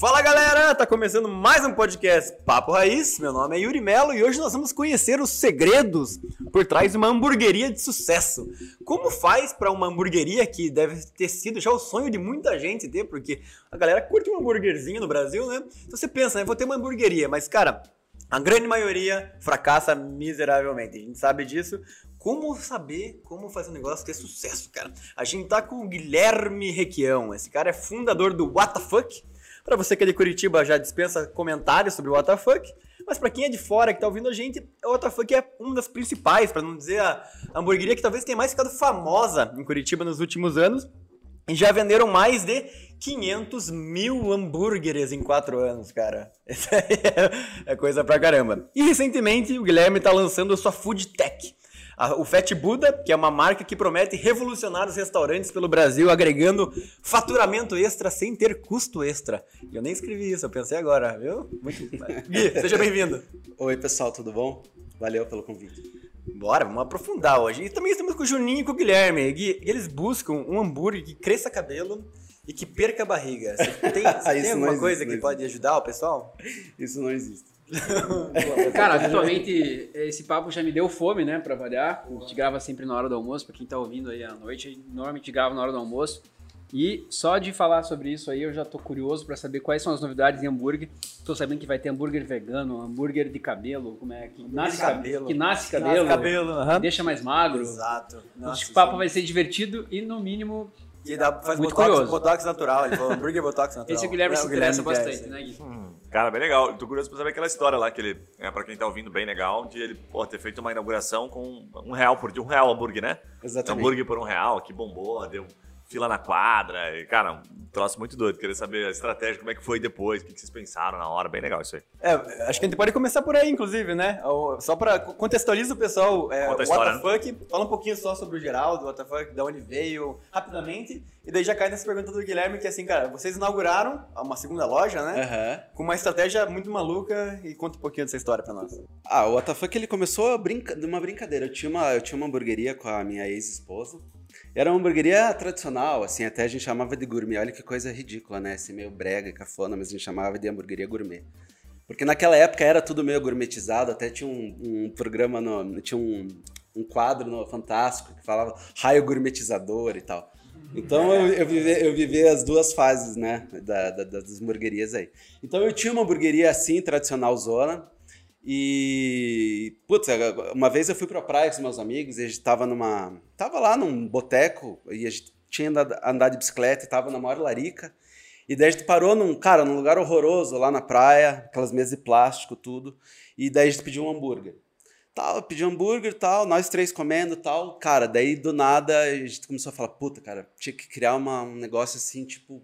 Fala galera, tá começando mais um podcast Papo Raiz. Meu nome é Yuri Melo e hoje nós vamos conhecer os segredos por trás de uma hamburgueria de sucesso. Como faz para uma hamburgueria que deve ter sido já o sonho de muita gente ter, porque a galera curte um hambúrguerzinho no Brasil, né? Então você pensa, né, vou ter uma hamburgueria, mas cara, a grande maioria fracassa miseravelmente. A gente sabe disso. Como saber como fazer um negócio ter sucesso, cara? A gente tá com o Guilherme Requião. Esse cara é fundador do WTF. Para você que é de Curitiba, já dispensa comentários sobre o WTF. Mas para quem é de fora que tá ouvindo a gente, o WTF é uma das principais, para não dizer a hamburgueria que talvez tenha mais ficado famosa em Curitiba nos últimos anos. E já venderam mais de 500 mil hambúrgueres em 4 anos, cara. Isso aí é, é coisa pra caramba. E recentemente o Guilherme tá lançando a sua Food Tech. A- O Fat Buddha, que é uma marca que promete revolucionar os restaurantes pelo Brasil, agregando faturamento extra sem ter custo extra. E eu nem escrevi isso, eu pensei agora, viu? Muito... Gui, seja bem-vindo. Oi, pessoal, tudo bom? Valeu pelo convite. Bora, vamos aprofundar hoje. E também estamos com o Juninho e com o Guilherme. Gui, eles buscam um hambúrguer que cresça cabelo e que perca a barriga. Você tem, você tem alguma existe, coisa que existe. pode ajudar o pessoal? Isso não existe. Cara, atualmente esse papo já me deu fome, né, pra variar. A gente grava sempre na hora do almoço, pra quem tá ouvindo aí à noite, normalmente grava na hora do almoço. E só de falar sobre isso aí, eu já tô curioso pra saber quais são as novidades em hambúrguer. Tô sabendo que vai ter hambúrguer vegano, hambúrguer de cabelo, como é que nasce cabelo, cabelo. que nasce cabelo, cabelo, aham. deixa mais magro. Exato. Acho Nossa, que o papo sim. vai ser divertido e no mínimo E dá, faz Muito botox, curioso. botox natural. Ele falou hambúrguer botox natural. esse o Guilherme É, se interessa bastante, né, Gui? Cara, bem legal. Tô curioso pra saber aquela história lá que ele, é, pra quem tá ouvindo, bem legal, de ele pô, ter feito uma inauguração com um real por dia, um real hambúrguer, né? Exatamente. Hambúrguer por um real, que bombou, deu fila na quadra. E, cara, um troço muito doido. Queria saber a estratégia, como é que foi depois, o que vocês pensaram na hora. Bem legal isso aí. É, acho que a gente pode começar por aí, inclusive, né? Só pra contextualizar o pessoal, é, Conta a história, né? WTF, fala um pouquinho só sobre o Geraldo, o WTF, de onde veio, rapidamente. E daí já cai nessa pergunta do Guilherme, que é assim, cara, vocês inauguraram uma segunda loja, né? Aham. Com uma estratégia muito maluca e conta um pouquinho dessa história pra nós. Ah, o WTF ele começou brinca... de uma brincadeira. Eu tinha uma, eu tinha uma hamburgueria com a minha ex-esposa. Era uma hamburgueria tradicional, assim, até a gente chamava de gourmet. Olha que coisa ridícula, né? Assim, meio brega e cafona, mas a gente chamava de hamburgueria gourmet. Porque naquela época era tudo meio gourmetizado, até tinha um, um programa, no, tinha um, um quadro no Fantástico que falava raio gourmetizador e tal. Então eu, eu, vivi, eu vivi as duas fases, né, da, da- das hamburguerias aí. Então eu tinha uma hamburgueria assim, tradicional zona, e, putz, uma vez eu fui pra praia com os meus amigos e a gente tava numa, tava lá num boteco e a gente tinha andado, andado de bicicleta e tava na maior larica. E daí a gente parou num, cara, num lugar horroroso lá na praia, aquelas mesas de plástico, tudo. E daí a gente pediu um hambúrguer. Tal, pediu hambúrguer tal, nós três comendo tal. Cara, daí do nada a gente começou a falar, puta, cara, tinha que criar uma, um negócio assim, tipo,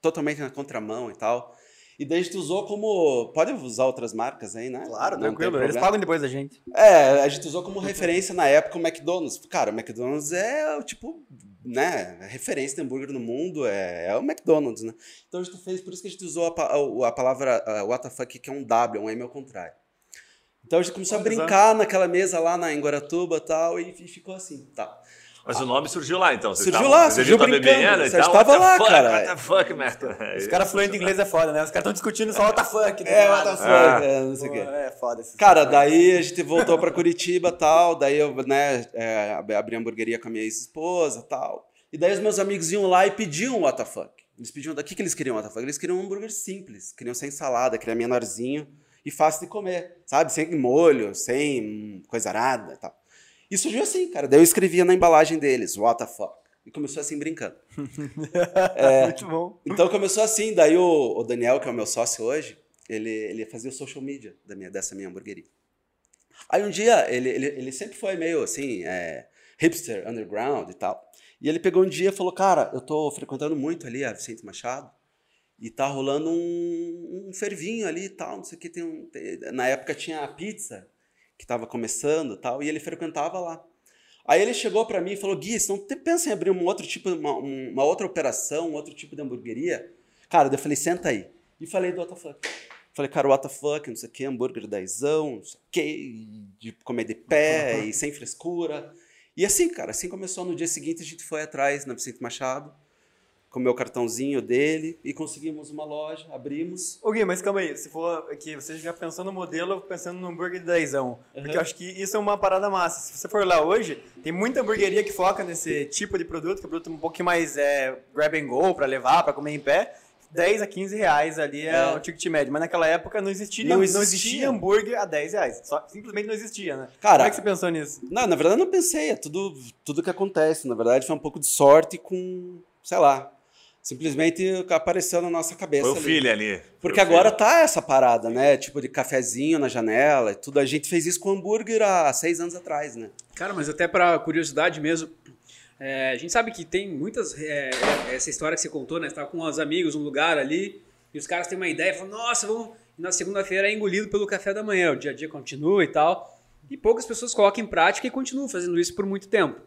totalmente na contramão e tal. E daí a gente usou como. Pode usar outras marcas aí, né? Claro, Não tranquilo. Eles pagam depois da gente. É, a gente usou como referência na época o McDonald's. Cara, o McDonald's é o tipo, né, a referência de hambúrguer no mundo, é, é o McDonald's, né? Então a gente fez, por isso que a gente usou a, a, a palavra uh, WTF, que é um W, um M ao contrário. Então a gente começou a brincar naquela mesa lá na, em Guaratuba e tal, e, e ficou assim, tá. Mas o nome surgiu lá, então. Vocês Surgiu estavam- lá, surgiu brincando. bebendo e What the lá, fuck, cara. What the fuck, man? Os caras fluentes em inglês é foda, né? Os caras estão discutindo só WTF. É, WTF, é, não sei o quê. É foda. Cara, daí a gente voltou pra Curitiba tal, daí eu, né, é, ab- abri a hamburgueria com a minha ex-esposa tal. E daí os meus amigos iam lá e pediam o WTF. Eles pediam, o que, que eles queriam WTF? Eles queriam um hambúrguer simples, queriam sem salada, queriam menorzinho e fácil de comer, sabe? Sem molho, sem coisa arada e tal. E surgiu assim, cara. Daí eu escrevia na embalagem deles, WTF. E começou assim, brincando. Muito bom. Então começou assim, daí o, o Daniel, que é o meu sócio hoje, ele, ele fazia o social media da minha, dessa minha hamburgueria. Aí um dia, ele, ele, ele sempre foi meio assim, é, hipster, underground e tal. E ele pegou um dia e falou, cara, eu tô frequentando muito ali a Vicente Machado e tá rolando um, um fervinho ali e tal, não sei o que, tem um... tem- na época tinha a pizza, que tava começando e tal, e ele frequentava lá. Aí ele chegou pra mim e falou, Gui, você não pensa em abrir um outro tipo, uma, um- uma outra operação, um outro tipo de hamburgueria? Cara, eu falei, senta aí. E falei do WTF. Falei, cara, fuck, não sei o que, hambúrguer dezão, não sei o que, de comer de pé e sem frescura. E assim, cara, assim começou. No dia seguinte a gente foi atrás na Vicente Machado, com o meu cartãozinho dele e conseguimos uma loja, abrimos. Ô Gui, mas calma aí, se for aqui, você já pensou no modelo, pensando no hambúrguer de dezão. Porque eu acho que isso é uma parada massa. Se você for lá hoje, tem muita hamburgueria que foca nesse tipo de produto, que é um produto um pouquinho mais é, grab and go, pra levar, pra comer em pé. 10 a 15 reais ali é, É. o ticket médio. Mas naquela época não existia, Não não existia. existia hambúrguer a 10 reais. Só, simplesmente não existia, né? Cara, Como é que você pensou nisso? Não, na verdade eu não pensei, é tudo, tudo que acontece. Na verdade foi um pouco de sorte com, sei lá, simplesmente apareceu na nossa cabeça. Foi o ali. filho ali. Porque agora filho. tá essa parada, né? Tipo de cafezinho na janela e tudo. A gente fez isso com hambúrguer há seis anos atrás, né? Cara, mas até pra curiosidade mesmo, é, a gente sabe que tem muitas. é, é, essa história que você contou, né? Você tá com os amigos num lugar ali e os caras têm uma ideia e falam, nossa, vamos. E na segunda-feira é engolido pelo café da manhã, o dia a dia continua e tal. E poucas pessoas colocam em prática e continuam fazendo isso por muito tempo.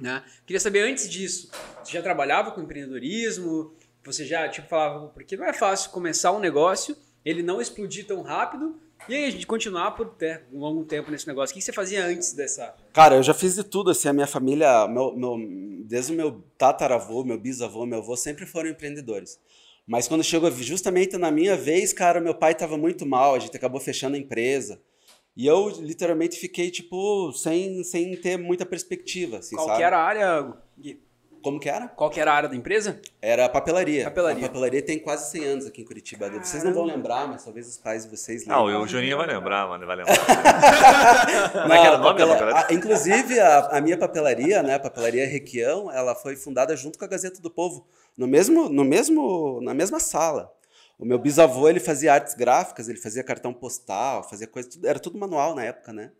Né? Queria saber antes disso, você já trabalhava com empreendedorismo? Você já tipo falava, porque não é fácil começar um negócio, ele não explodir tão rápido e aí a gente continuar por ter um longo tempo nesse negócio. O que você fazia antes dessa Cara, eu já fiz de tudo, assim, a minha família, meu, meu, desde o meu tataravô, meu bisavô, meu avô, sempre foram empreendedores. Mas quando chegou justamente na minha vez, cara, meu pai estava muito mal, a gente acabou fechando a empresa. E eu literalmente fiquei, tipo, sem, sem ter muita perspectiva, assim, Qual sabe? que era a área, Gui? Como que era? Qual que era a área da empresa? Era a papelaria. Papelaria. A papelaria tem quase 100 anos aqui em Curitiba. Vocês não vão lembrar, mas talvez os pais de vocês Não, lembrem. o Juninho vai lembrar, mano. Vai lembrar. Como é que era o nome da papela- papelaria? a- inclusive, a, a minha papelaria, né, a papelaria Requião, ela foi fundada junto com a Gazeta do Povo, no mesmo, no mesmo, na mesma sala. O meu bisavô, ele fazia artes gráficas, ele fazia cartão postal, fazia coisa, tudo- era tudo manual na época, né?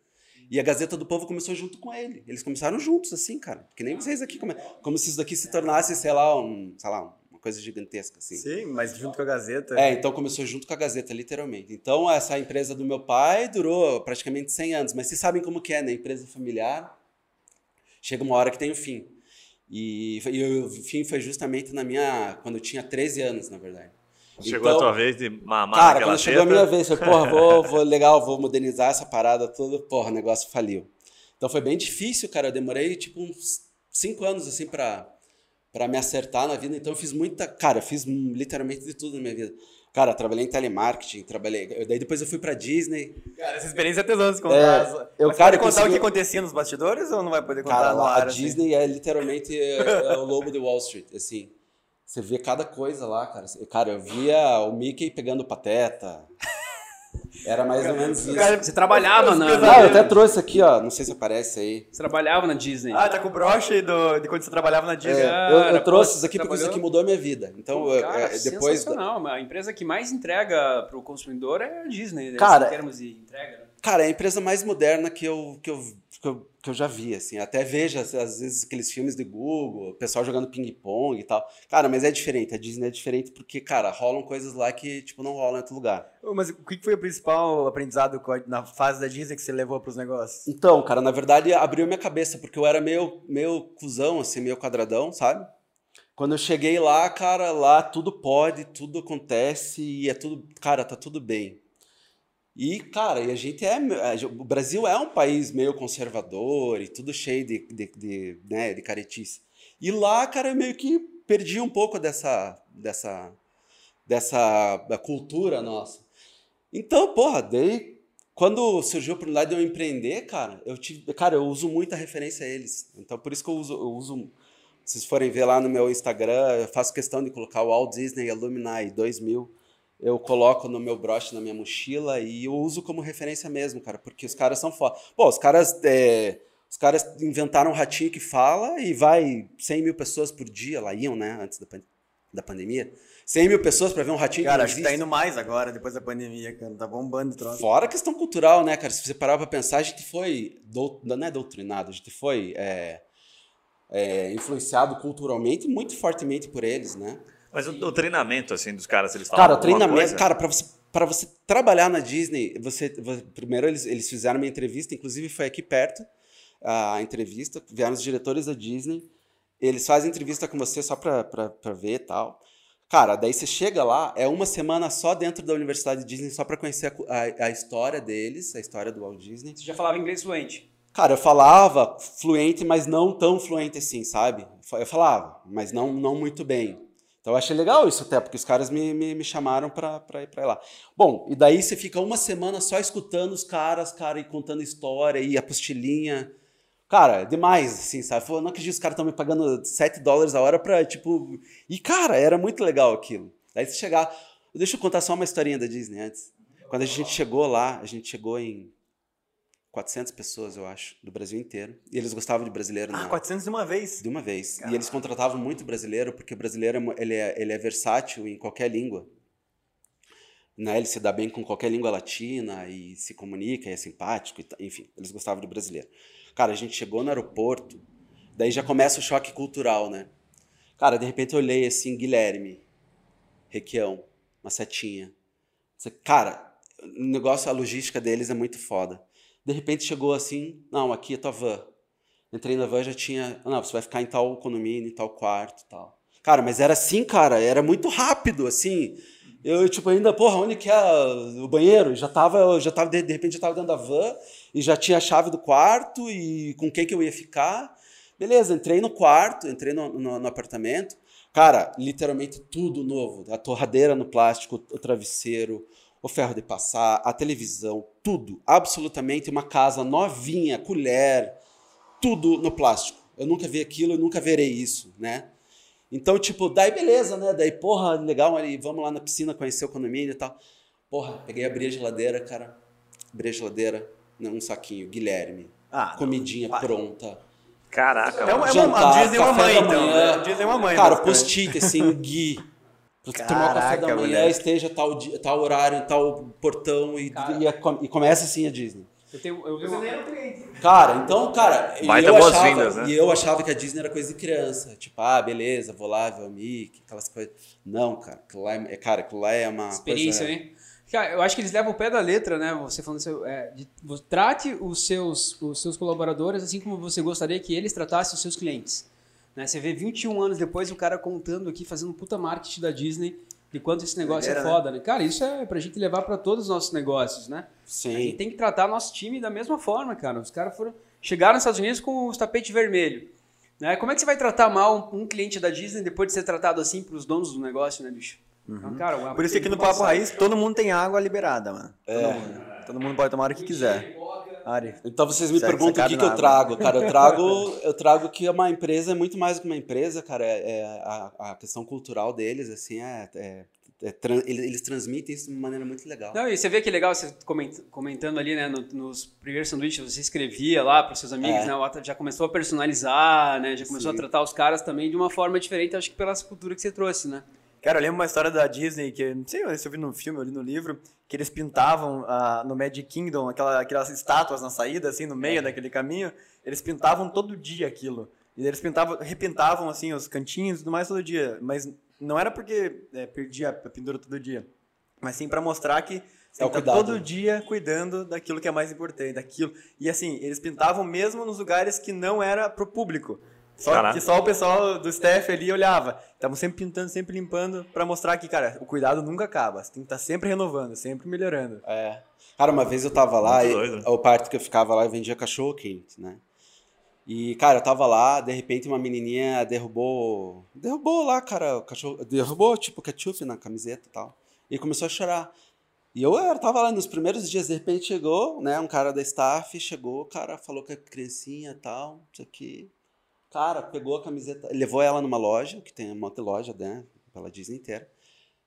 E a Gazeta do Povo começou junto com ele. Eles começaram juntos, assim, cara. Que nem vocês aqui. Como, como se isso daqui se tornasse, sei lá, um, sei lá, uma coisa gigantesca, assim. Sim, mas junto com a Gazeta. É, então começou junto com a Gazeta, literalmente. Então, essa empresa do meu pai durou praticamente 100 anos. Mas vocês sabem como que é, né? Empresa familiar, chega uma hora que tem o fim. E, e o fim foi justamente na minha... Quando eu tinha 13 anos, na verdade. Chegou Então, a tua vez de mamar Cara, quando chegou a minha vez, eu falei, porra, vou, vou, legal, vou modernizar essa parada toda. Porra, o negócio faliu. Então foi bem difícil, cara. Eu demorei, tipo, uns 5 anos, assim, pra, pra me acertar na vida. Então eu fiz muita... Cara, eu fiz literalmente de tudo na minha vida. Cara, trabalhei em telemarketing, trabalhei... eu- daí depois eu fui pra Disney. Cara, essa experiência é tesão de contar. eu, Mas cara, pode contar consegui- o que acontecia nos bastidores ou não vai poder contar Cara, no lá, ar? a assim? Disney é literalmente é, é o lobo de Wall Street, assim. Você vê cada coisa lá, cara. Cara, eu via o Mickey pegando pateta. Era mais ou menos isso. Cara, Você trabalhava na. Não, eu até trouxe aqui, ó. Não sei se aparece aí. Você trabalhava na Disney. Ah, tá com o broche do, de quando você trabalhava na Disney. É, Cara, eu, eu trouxe isso aqui porque isso aqui mudou a minha vida. Então, eu- Cara, é, depois. sensacional. A empresa que mais entrega pro consumidor é a Disney, né? Cara, em termos de entrega. né? Cara, é a empresa mais moderna que eu, que eu, que eu, que eu já vi, assim. Até vejo, às vezes, aqueles filmes de Google, o pessoal jogando ping-pong e tal. Cara, mas é diferente. A Disney é diferente porque, cara, rolam coisas lá que, tipo, não rolam em outro lugar. Mas o que foi o principal aprendizado na fase da Disney que você levou pros negócios? Então, cara, na verdade, abriu minha cabeça, porque eu era meio, meio cuzão, assim, meio quadradão, sabe? Quando eu cheguei lá, cara, lá tudo pode, tudo acontece e é tudo. Cara, tá tudo bem. E, cara, e a gente é. O Brasil é um país meio conservador e tudo cheio de, de, de, né, de caretice. E lá, cara, eu meio que perdi um pouco dessa. dessa. dessa cultura nossa. Então, porra, daí. Quando surgiu a oportunidade de eu empreender, cara, eu tive. Cara, eu uso muita referência a eles. Então, por isso que eu uso. Eu uso se vocês forem ver lá no meu Instagram, eu faço questão de colocar o Walt Disney Alumni 2000 eu coloco no meu broche, na minha mochila e eu uso como referência mesmo, cara, porque os caras são foda. Pô, os caras, é, os caras inventaram um ratinho que fala e vai 100 mil pessoas por dia, lá iam, né, antes da, pan- da pandemia. 100 mil pessoas para ver um ratinho Cara, não acho que tá indo mais agora, depois da pandemia, cara. Tá bombando o troço. Fora a questão cultural, né, cara? Se você parar pra pensar, a gente foi, dou- não é doutrinado, a gente foi é, é, influenciado culturalmente muito fortemente por eles, né? Mas o, o treinamento, assim, dos caras, eles falam Cara, o treinamento, coisa? cara, pra você, pra você trabalhar na Disney, você, vo- primeiro eles, eles fizeram uma entrevista, inclusive foi aqui perto a entrevista, vieram os diretores da Disney, eles fazem entrevista com você só pra, pra, pra ver e tal. Cara, daí você chega lá, é uma semana só dentro da Universidade Disney, só pra conhecer a, a- a história deles, a história do Walt Disney. Você já falava inglês fluente. Cara, eu falava fluente, mas não tão fluente assim, sabe? Eu falava, mas não, não muito bem. Então eu achei legal isso até, porque os caras me, me, me chamaram pra ir pra lá. Bom, e daí você fica uma semana só escutando os caras, cara, e contando história, e apostilinha. Cara, é demais, assim, sabe? Eu não acredito os caras estão me pagando 7 dólares a hora pra, tipo... E, cara, era muito legal aquilo. Daí você chegar... Deixa eu contar só uma historinha da Disney antes. Quando a gente chegou lá, a gente chegou em 400 pessoas, eu acho, do Brasil inteiro. E eles gostavam de brasileiro Ah, na- 400 de uma vez. de uma vez. E eles contratavam muito brasileiro, porque o brasileiro é ele é, ele é versátil em qualquer língua. Né? Ele se dá bem com qualquer língua latina e se comunica, e é simpático, e enfim, eles gostavam de brasileiro. Cara, a gente chegou no aeroporto, daí já começa o choque cultural, né? Cara, de repente eu olhei assim, Guilherme, Requião, uma setinha. Cara, o negócio, a logística deles é muito foda. De repente chegou assim, não, aqui é tua van. Entrei na van já tinha, não, você vai ficar em tal condomínio, em tal quarto, tal. Cara, mas era assim, cara, era muito rápido, assim. Eu, tipo, ainda, porra, onde que é o banheiro? Já tava, já tava, de, de repente, eu tava dentro da van e já tinha a chave do quarto e com quem que eu ia ficar. Beleza, entrei no quarto, entrei no, no, no apartamento. Cara, literalmente tudo novo. A torradeira no plástico, o travesseiro, o ferro de passar, a televisão, tudo. Absolutamente uma casa novinha, colher, tudo no plástico. Eu nunca vi aquilo, eu nunca verei isso, né? Então, tipo, daí beleza, né? Daí, porra, legal, ali, vamos lá na piscina conhecer o condomínio e tal. Porra, peguei, abri a geladeira, cara. Abri a geladeira, né, um saquinho, Guilherme. Ah, não. comidinha Vai. pronta. Caraca, É uma, mano. é uma, jantar, a Disney é uma mãe, então. manhã. né? A Disney é uma mãe. Cara, basicamente. post-it, assim, Gui. Pra tomar o café da Caraca, manhã, moleque. esteja tal, dia, tal horário, tal portão e, e, a- e começa assim a Disney. Eu tenho. Eu vi uma... Cara, então, cara, e Vai eu, achava, boas-vindas, né? e eu achava que a Disney era coisa de criança. Tipo, ah, beleza, vou lá ver o Mickey, aquelas coisas. Não, cara, aquilo lá é, cara, aquilo lá é uma experiência, coisa... né? Cara, eu acho que eles levam o pé da letra, né? Você falando seu, é, de- trate os seus, os seus colaboradores assim como você gostaria que eles tratassem os seus clientes. Né? Você vê 21 anos depois o cara contando aqui, fazendo puta marketing da Disney de quanto esse negócio Doideira, é foda, né? Cara, isso é pra gente levar pra todos os nossos negócios, né? A gente Sim. tem que tratar nosso time da mesma forma, cara. Os caras foram chegaram nos Estados Unidos com os tapetes vermelho. Né? Como é que você vai tratar mal um, um cliente da Disney depois de ser tratado assim pros donos do negócio, né, bicho? Então, cara, Por isso que aqui no Papo Raiz todo mundo tem água liberada, mano. Todo mundo. Todo mundo pode tomar hora que quiser. Ari. Então vocês me Segue perguntam o que, que eu trago, cara. Eu trago, eu trago que uma empresa é muito mais do que uma empresa, cara. É, é a, a questão cultural deles, assim, é, é- é tran- eles, transmitem isso de uma maneira muito legal. Não, e você vê que legal você coment- comentando ali, né, no- nos primeiros sanduíches, você escrevia lá para seus amigos, É. né, o Ata já começou a personalizar, né, já começou Sim. a tratar os caras também de uma forma diferente, acho que pela cultura que você trouxe, né? Cara, eu lembro uma história da Disney, que não sei se eu vi no filme ou ali no livro, que eles pintavam ah, no Magic Kingdom aquela, aquelas estátuas na saída, assim, no meio daquele caminho. Eles pintavam todo dia aquilo. E eles pintavam, repintavam, assim, os cantinhos e tudo mais todo dia. Mas não era porque é, perdia a pintura todo dia. Mas sim pra mostrar que você É cuidado. todo dia cuidando daquilo que é mais importante, daquilo. E assim, eles pintavam mesmo nos lugares que não era pro público. Só Caraca. que só o pessoal do staff ali olhava. Estavam sempre pintando, sempre limpando, pra mostrar que, cara, o cuidado nunca acaba. Você tem que estar sempre renovando, sempre melhorando. É. Cara, uma vez eu tava lá, e, o parque que eu ficava lá, eu vendia cachorro quente, né? E, cara, eu tava lá, de repente uma menininha derrubou. Derrubou lá, cara, o cachorro. Derrubou, tipo, ketchup na camiseta e tal. E começou a chorar. E eu era, tava lá nos primeiros dias, de repente chegou, né? Um cara da staff chegou, o cara falou com a criancinha e tal, isso aqui. Cara, pegou a camiseta, levou ela numa loja, que tem um monte de loja, né? Pela Disney inteira.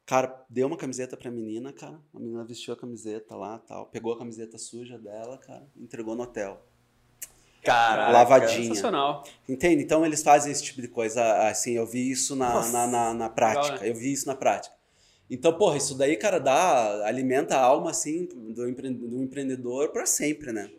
Cara, deu uma camiseta pra menina, cara. A menina vestiu a camiseta lá tal. Pegou a camiseta suja dela, cara. Entregou no hotel. Cara, Lavadinha. Sensacional. Entende? Então eles fazem esse tipo de coisa. Assim, eu vi isso na, Nossa. na, na, na prática. Legal, né? Eu vi isso na prática. Então, porra, isso daí, cara, dá, alimenta a alma, assim, do, empre, do empreendedor pra sempre, né?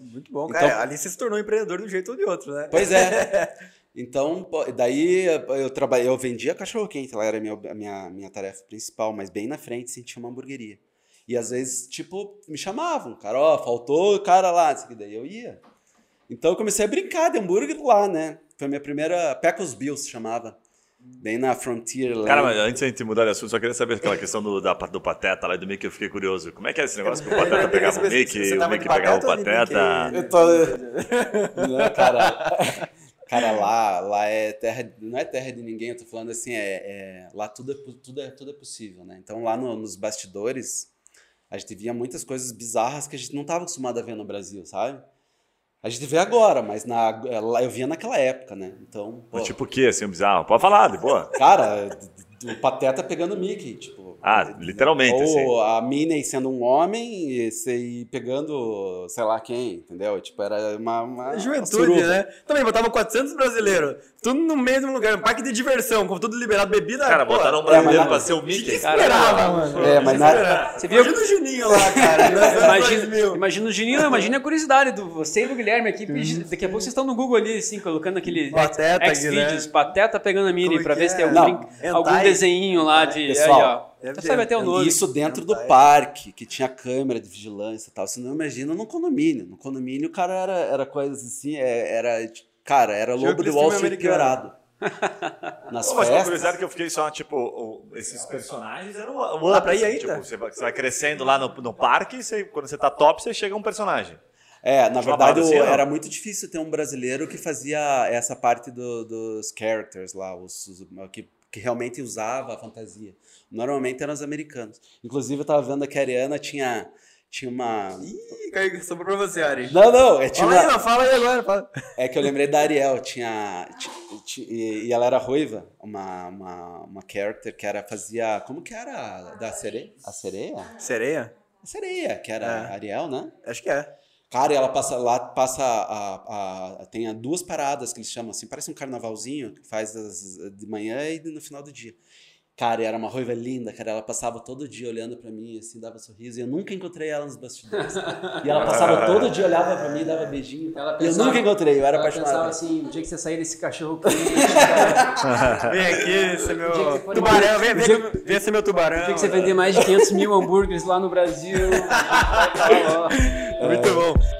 Muito bom, Então- cara. Ali você se tornou empreendedor de um jeito ou de outro, né? Pois é. Então, daí eu trabalhei, eu vendia cachorro quente, lá era a minha, a minha, minha tarefa principal, mas bem na frente assim, tinha uma hamburgueria. E às vezes, tipo, me chamavam, cara, ó, faltou o cara lá, aqui, daí eu ia. Então eu comecei a brincar de hambúrguer lá, né? Foi a minha primeira, Pecos Bills chamava. Bem na Frontier Land. Cara, mas antes de a gente mudar de assunto, só queria saber aquela questão do, da, do Pateta lá e do Mickey, eu fiquei curioso. Como é que é esse negócio que o Pateta pegava o Mickey, o tava Mickey pegava o Pateta? Eu tô. Não, cara. Cara, lá, lá é terra. Não é terra de ninguém, eu tô falando assim, é, é- lá tudo é, tudo, é, tudo é possível, né? Então lá no- nos bastidores, a gente via muitas coisas bizarras que a gente não estava acostumado a ver no Brasil, sabe? A gente vê agora, mas na, lá eu via naquela época, né? Então, pô, tipo o que, assim, bizarro? Pode falar, de boa. cara, o Pateta pegando o Mickey, tipo. Ah, literalmente, Ou assim. a Minnie sendo um homem e, se- e pegando, sei lá quem, entendeu? Tipo, era uma. uma Juventude, suruba. né? Também botavam 400 brasileiros, tudo no mesmo lugar, um parque de diversão, com tudo liberado, bebida. Cara, pô, botaram um é, brasileiro na- pra ser o Mickey. Esperava, mano. É, mas na-. Você viu? Imagina o Juninho lá, cara. Imagina, 2000. imagina o Juninho, imagina a curiosidade do você e do Guilherme aqui. Daqui a pouco vocês estão no Google ali, assim, colocando aquele Pateta, X-Videos, Guilherme. Pateta pegando a Mini Como pra que ver se tem é? algum, Não, brin- algum desenho lá de. Pessoal, aí, ó. Deve Você ter. sabe até o nome. Isso dentro do Hentai. parque, que tinha câmera de vigilância e tal. Você não imagina no condomínio. No condomínio o cara era, era coisas assim, é- era. tipo, Cara, era lobo de Wall Street piorado. Nas Pô, mas festas. curiosidade que eu fiquei só, tipo, o- esses personagens eram o Dá up, pra ir assim, ainda? Tipo, você vai, você vai crescendo lá no, no parque e você- quando você tá top, você chega a um personagem. É, na uma verdade assim, era muito difícil ter um brasileiro que fazia essa parte do- dos characters lá, os, os- que, que realmente usava a fantasia. Normalmente eram os americanos. Inclusive eu tava vendo que a Ariana tinha, tinha uma. Ih, caiu, sobrou pra você, Ari. Não, não, é, tinha Fala aí, uma- fala aí agora. Fala. é que eu lembrei da Ariel, tinha. ti- ti- e e ela era ruiva, uma, uma, uma character que era, fazia. Como que era? Da sereia? A sereia? Sereia? A sereia, que era É. a Ariel, né? Acho que é. Cara, e ela passa lá, passa a, a- tem a duas paradas que eles chamam assim, parece um carnavalzinho que faz as- de manhã e no final do dia. Cara, e era uma ruiva linda, cara. Ela passava todo dia olhando pra mim, assim, dava sorriso. E eu nunca encontrei ela nos bastidores. e ela passava todo dia, olhava pra mim, dava beijinho. Ela e eu pensava- nunca encontrei, eu era Ela pensava apaixonado. assim, o dia que você sair desse cachorro quente, cara, Vem aqui, meu que você for tubarão. embora- Vem, vem, dia- vem ser meu tubarão. o dia que você vender mais de 500 mil hambúrgueres lá no Brasil. Muito bom.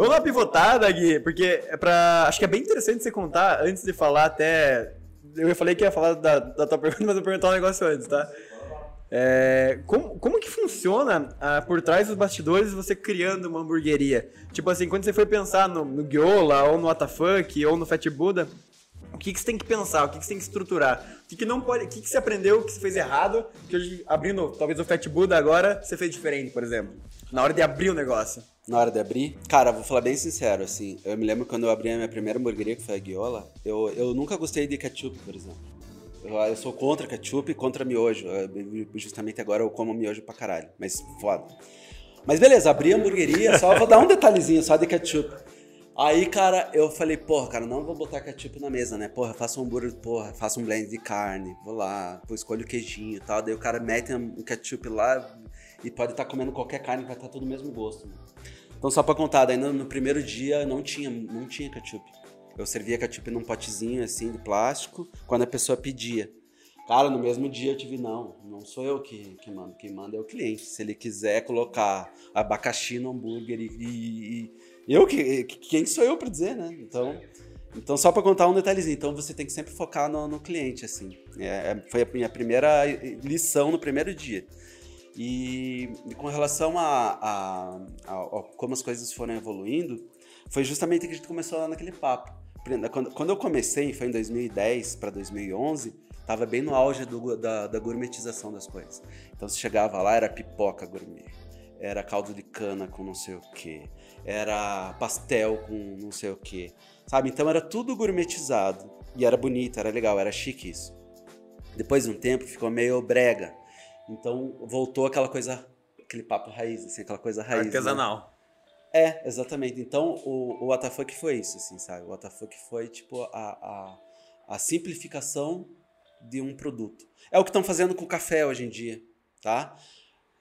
Vamos dar uma pivotada, Gui, porque é pra. Acho que é bem interessante você contar antes de falar até. Eu falei que ia falar da, da tua pergunta, mas eu vou perguntar um negócio antes, tá? É, como, como que funciona ah, por trás dos bastidores você criando uma hamburgueria? Tipo assim, quando você foi pensar no, no Gyola, ou no WTF, ou no Fat Buddha, o que, que você tem que pensar? O que, que você tem que estruturar? O que, que não pode. O que, que você aprendeu que você fez errado? Que hoje, abrindo talvez o Fat Buddha agora, você fez diferente, por exemplo. Na hora de abrir o negócio. Na hora de abrir, cara, vou falar bem sincero, assim, eu me lembro quando eu abri a minha primeira hamburgueria, que foi a Guiola, eu, eu nunca gostei de ketchup, por exemplo. Eu, eu sou contra ketchup e contra miojo. Eu- Justamente agora eu como miojo pra caralho, mas foda. Mas beleza, abri a hamburgueria, só vou dar um detalhezinho só de ketchup. Aí, cara, eu falei, porra, cara, não vou botar ketchup na mesa, né? Porra, faço um hambúrguer, porra, faço um blend de carne, vou lá, pô, escolho o queijinho e tal. Daí o cara mete um ketchup lá e pode estar comendo qualquer carne vai estar tudo o mesmo gosto. Né? Então, só pra contar, no, primeiro dia não tinha, não tinha ketchup. Eu servia ketchup num potezinho assim de plástico quando a pessoa pedia. Cara, no mesmo dia eu tive, não, não sou eu que, que mando, quem manda é o cliente. Se ele quiser colocar abacaxi no hambúrguer e. e- e- eu que. Quem sou eu pra dizer, né? Então. Então, só pra contar um detalhezinho, então você tem que sempre focar no, no cliente, assim. É, é- foi a minha primeira lição no primeiro dia. E, com relação a, a- a- a como as coisas foram evoluindo, foi justamente que a gente começou lá naquele papo. Quando, quando eu comecei, foi em 2010 para 2011, tava bem no auge do- da, da gourmetização das coisas. Então você chegava lá, era pipoca gourmet, era caldo de cana com não sei o que, era pastel com não sei o que, sabe? Então era tudo gourmetizado e era bonito, era legal, era chique isso. Depois de um tempo ficou meio brega, então voltou aquela coisa, aquele papo raiz, assim, aquela coisa raiz. né? Artesanal. É, exatamente. Então, o, o WTF foi isso, assim, sabe? O WTF foi, tipo, a, a, a simplificação de um produto. É o que estão fazendo com o café hoje em dia, tá?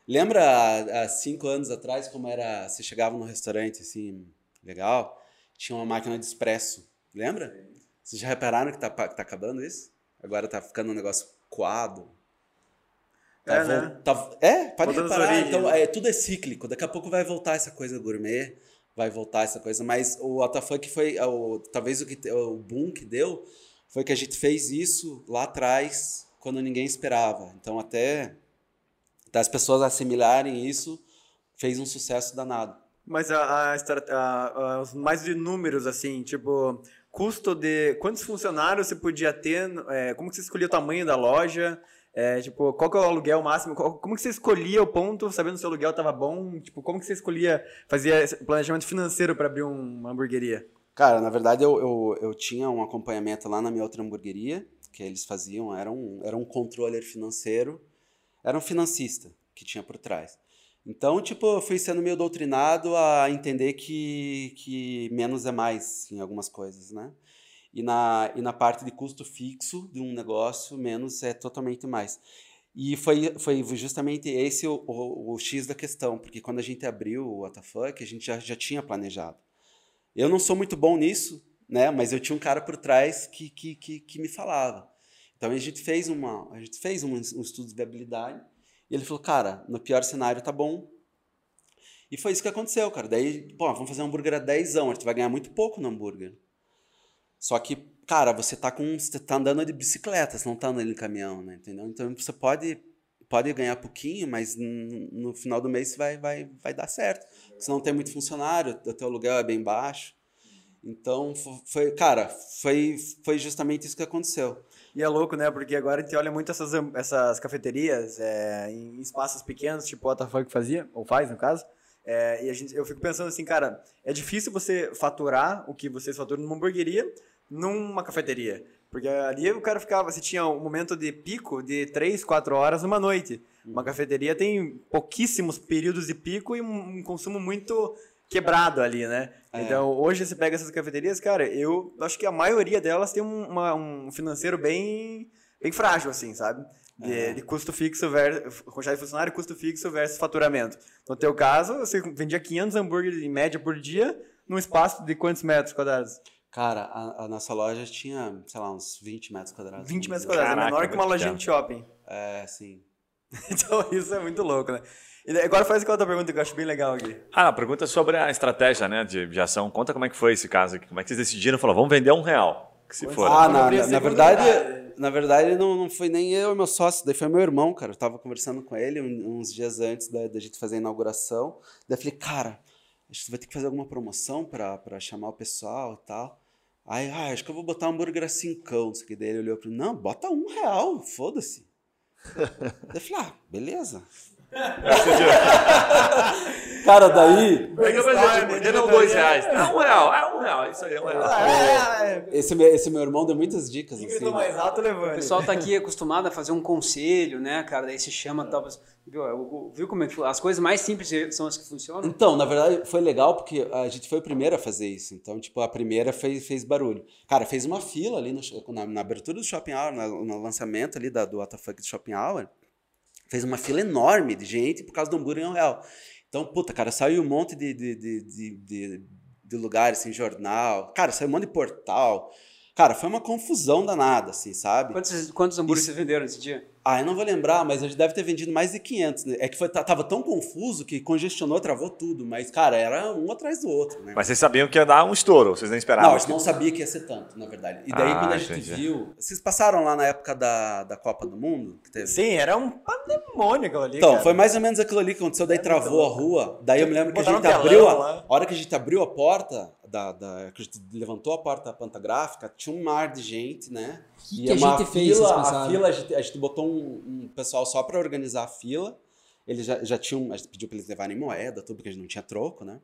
Lembra há, há cinco anos atrás como era? Você chegava num restaurante assim, legal, tinha uma máquina de expresso, lembra? Vocês já repararam que tá, que tá acabando isso? Agora tá ficando um negócio coado. Tá É, né? tá- é, pode Voltando reparar. Então, né? é, tudo é cíclico. Daqui a pouco vai voltar essa coisa gourmet, vai voltar essa coisa. Mas o WTF foi, é, o, talvez o, que, te- o boom que deu foi que a gente fez isso lá atrás, quando ninguém esperava. Então, até das pessoas assimilarem isso, fez um sucesso danado. Mas a, a, a- a- os mais de números, assim, tipo, custo de. Quantos funcionários você podia ter? é, como que você escolhia o tamanho da loja? É, tipo, qual que é o aluguel máximo? Como que você escolhia o ponto, sabendo se o aluguel tava bom? Tipo, como que você escolhia, fazia planejamento financeiro para abrir um- uma hamburgueria? Cara, na verdade eu, eu, eu tinha um acompanhamento lá na minha outra hamburgueria, que eles faziam, era um, era um controller financeiro, era um financista que tinha por trás. Então, tipo, eu fui sendo meio doutrinado a entender que, que menos é mais em algumas coisas, né? E na, e na parte de custo fixo de um negócio, menos é totalmente mais. E foi, foi justamente esse o, o, o X da questão, porque quando a gente abriu o WTF, a gente já, já tinha planejado. Eu não sou muito bom nisso, né? Mas eu tinha um cara por trás que, que, que, que me falava. Então a gente fez uma, a gente fez um, um estudo de viabilidade e ele falou, cara, no pior cenário tá bom. E foi isso que aconteceu, cara. Daí, pô, vamos fazer um hambúrguer a 10, a gente vai ganhar muito pouco no hambúrguer. Só que, cara, você tá com, você tá andando de bicicleta, você não tá andando de caminhão, né? Entendeu? Então você pode pode ganhar pouquinho, mas no, final do mês vai vai vai dar certo. Você não tem muito funcionário, o teu aluguel é bem baixo. Então, fo- foi, cara, foi, foi justamente isso que aconteceu. E é louco, né? Porque agora a gente olha muito essas, essas cafeterias é, em espaços pequenos, tipo o WTF fazia, ou faz no caso. É, e a gente, eu fico pensando assim, cara, é difícil você faturar o que vocês faturam numa hamburgueria numa cafeteria. Porque ali o cara ficava, você tinha um momento de pico de 3, 4 horas numa noite. Uma cafeteria tem pouquíssimos períodos de pico e um, um consumo muito quebrado ali, né? É. Então, hoje você pega essas cafeterias, cara, eu acho que a maioria delas tem um, uma- um financeiro bem, bem frágil, assim, sabe? De, É. de custo fixo versus quantidade de funcionário, custo fixo versus faturamento. No teu caso, você vendia 500 hambúrgueres em média por dia num espaço de quantos metros quadrados? Cara, a, a nossa loja tinha, sei lá, uns 20 metros quadrados. 20 metros quadrados, é Caraca, menor que uma lojinha de shopping. É, sim. Então isso é muito louco, né? E agora faz aquela outra pergunta que eu acho bem legal aqui. Ah, a pergunta é sobre a estratégia né, de, de ação. Conta como é que foi esse caso aqui. Como é que vocês decidiram? Falaram, vamos vender um real. Que se for. Ah, na, na, na verdade, na verdade não, não foi nem eu e meu sócio, daí foi meu irmão, cara. Eu tava conversando com ele uns dias antes da, da gente fazer a inauguração. Daí eu falei, cara, acho que você vai ter que fazer alguma promoção pra, pra chamar o pessoal e tal. Aí, ah, acho que eu vou botar um hambúrguer a cincão, não sei o que. Daí ele olhou pra mim, não, bota um real, foda-se. Daí eu falei, ah, beleza. cara, daí, Venderam dois reais. É um real, é um real. Isso aí é um real. Ah, é, é. esse, meu- esse meu irmão deu muitas dicas, assim. gritou mais alto, O levante. pessoal tá aqui acostumado a fazer um conselho, né, cara? Daí se chama tal. Viu, Eu- viu como é que? As coisas mais simples são as que funcionam? Então, na verdade, foi legal porque a gente foi o primeiro a fazer isso. Então, tipo, a primeira fez, fez barulho. Cara, fez uma fila ali no, na, na abertura do Shopping Hour, na- no, lançamento ali da, do WTF do Shopping Hour. Fez uma fila enorme de gente por causa do hambúrguer um real. Então, puta, cara, saiu um monte de, de, de, de, de, de lugares, assim, jornal. Cara, saiu um monte de portal. Cara, foi uma confusão danada, assim, sabe? Quantos, quantos hambúrgueres vocês venderam nesse dia? Ah, eu não vou lembrar, mas a gente deve ter vendido mais de 500. Né? É que foi, tava tão confuso que congestionou, travou tudo. Mas, cara, era um atrás do outro, né? Mas vocês sabiam que ia dar um estouro, vocês nem esperavam. não, a gente não sabia que ia ser tanto, na verdade. E daí, Ah, quando a gente entendi. viu... Vocês passaram lá na época da, da Copa do Mundo? Que teve? Sim, era um pandemônio aquilo ali, Então, cara. foi mais ou menos aquilo ali que aconteceu, daí travou a rua. Daí eu me lembro que a Botaram gente um abriu, a, a hora que a gente abriu a porta, da, da, que a gente levantou a porta da planta gráfica, tinha um mar de gente, né? Que e que a uma gente fez, vocês fila, a pensaram? fila, a gente, a gente botou um, um pessoal só para organizar a fila. Eles já, já tinham, a gente pediu para eles levarem moeda, tudo, porque a gente não tinha troco, né?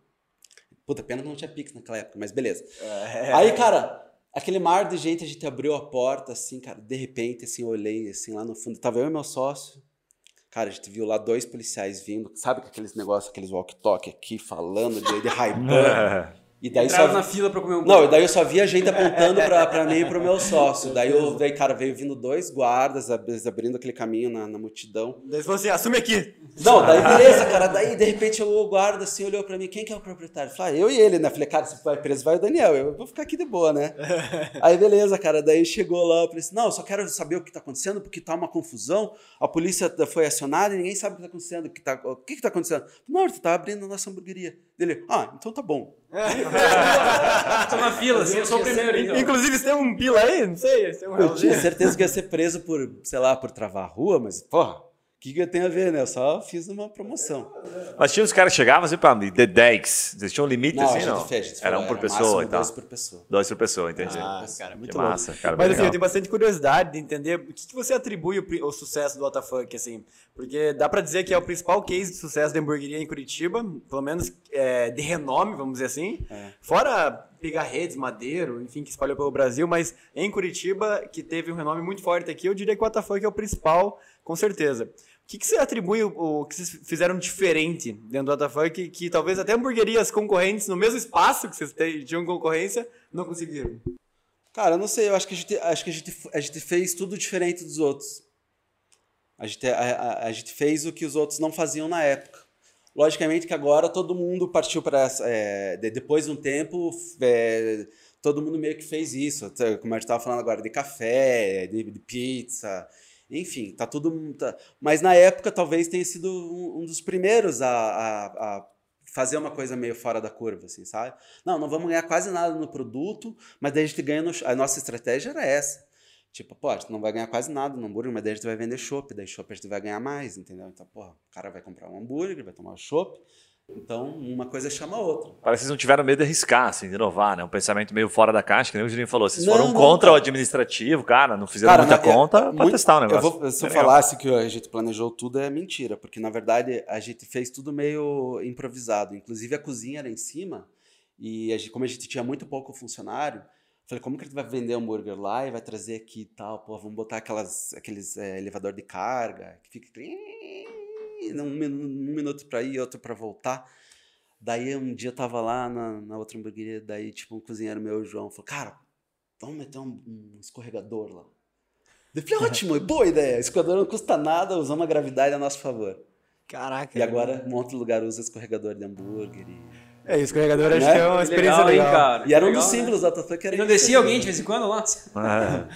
Puta, pena que não tinha Pix naquela época, mas beleza. É. Aí, cara, aquele mar de gente, a gente abriu a porta, assim, cara, de repente, assim, eu olhei, assim, lá no fundo, tava eu e meu sócio. Cara, a gente viu lá dois policiais vindo, sabe aqueles negócios, aqueles walkie-talkie aqui, falando de, de. E daí Entraram só... na fila pra comer um Não, e daí eu só via gente apontando pra, pra mim e pro meu sócio. Daí, eu, daí, cara, veio vindo dois guardas, ab- abrindo aquele caminho na, na multidão. Daí você falou assim, assume aqui. Não, daí beleza, cara. Daí, de repente, o guarda assim olhou pra mim, quem que é o proprietário? Eu falei, ah, eu e ele, né? Falei, cara, se vai preso, vai o Daniel. Eu vou ficar aqui de boa, né? Aí, beleza, cara. Daí chegou lá, eu falei assim, não, eu só quero saber o que tá acontecendo, porque tá uma confusão. A polícia foi acionada e ninguém sabe o que tá acontecendo. O que, tá, o que que tá acontecendo? Não, você tá abrindo a nossa hamburgueria. Dele, ah, então tá bom. Tô na fila, assim, eu sou o primeiro, então. Inclusive, você tem um pila aí? Não sei, você tem um Eu realzinho. tinha certeza que ia ser preso por, sei lá, por travar a rua, mas, porra, que, que eu tenho a ver, né? Eu só fiz uma promoção. Mas tinha os caras que chegavam assim, pá, de 10. Vocês tinham um limite Não, assim, não? fez, gente Era um por máximo pessoa e tal. Dois por pessoa. Dois por pessoa, entendi. Ah, cara, muito que louco. massa, cara. Mas assim, eu legal. tenho bastante curiosidade de entender o que, que você atribui o, o sucesso do WTF, assim. Porque dá pra dizer que é o principal case de sucesso da hamburgueria em Curitiba, pelo menos é, de renome, vamos dizer assim. É. Fora pegar redes, madeiro, enfim, que espalhou pelo Brasil, mas em Curitiba, que teve um renome muito forte aqui, eu diria que o WTF é o principal, com certeza. O que, que você atribui o, o que vocês fizeram diferente dentro do WTF que, que talvez até hamburguerias concorrentes no mesmo espaço que vocês tinham concorrência não conseguiram? Cara, eu não sei, eu acho que a gente, acho que a gente, a gente fez tudo diferente dos outros. A gente, a, a, a gente fez o que os outros não faziam na época. Logicamente que agora todo mundo partiu para essa. é, de- depois de um tempo, é, todo mundo meio que fez isso. Como a gente estava falando agora, de café, de, de pizza, enfim, tá tudo. tá- Mas na época talvez tenha sido um, um dos primeiros a, a, a fazer uma coisa meio fora da curva, assim, sabe? Não, não vamos ganhar quase nada no produto, mas daí a gente ganha no. A nossa estratégia era essa. Tipo, pô, a gente não vai ganhar quase nada no hambúrguer, mas daí a gente vai vender chopp, daí chopp a gente vai ganhar mais, entendeu? Então, porra, o cara vai comprar um hambúrguer, vai tomar um. Então, uma coisa chama a outra. Parece que vocês não tiveram medo de arriscar, assim, de inovar, né? Um pensamento meio fora da caixa, que nem o Juninho falou. Vocês Não, foram não, contra o administrativo, cara, não fizeram Cara, muita na- é- conta pra muito- testar o negócio. Eu vou- se eu É legal. falasse que a gente planejou tudo, é mentira, porque na verdade a gente fez tudo meio improvisado. Inclusive a cozinha era em cima, e a gente- como a gente tinha muito pouco funcionário, eu falei, como que a gente vai vender hambúrguer lá e vai trazer aqui e tal? Pô, vamos botar aquelas, aqueles é, elevador de carga, que fica um, um minuto pra ir, outro pra voltar. Daí um dia eu tava lá na, na outra hamburgueria, daí tipo um cozinheiro meu, o João, falou, cara, vamos meter um, um escorregador lá. Eu falei, ótimo, boa ideia. Escorregador não custa nada, usamos a gravidade a nosso favor. Caraca. E agora, um outro lugar usa escorregador de hambúrguer. E, É, isso, escorregador acho Né? que é uma experiência legal, hein, legal. cara? e era um dos né? símbolos da que era E não isso, descia assim. alguém de vez em quando lá?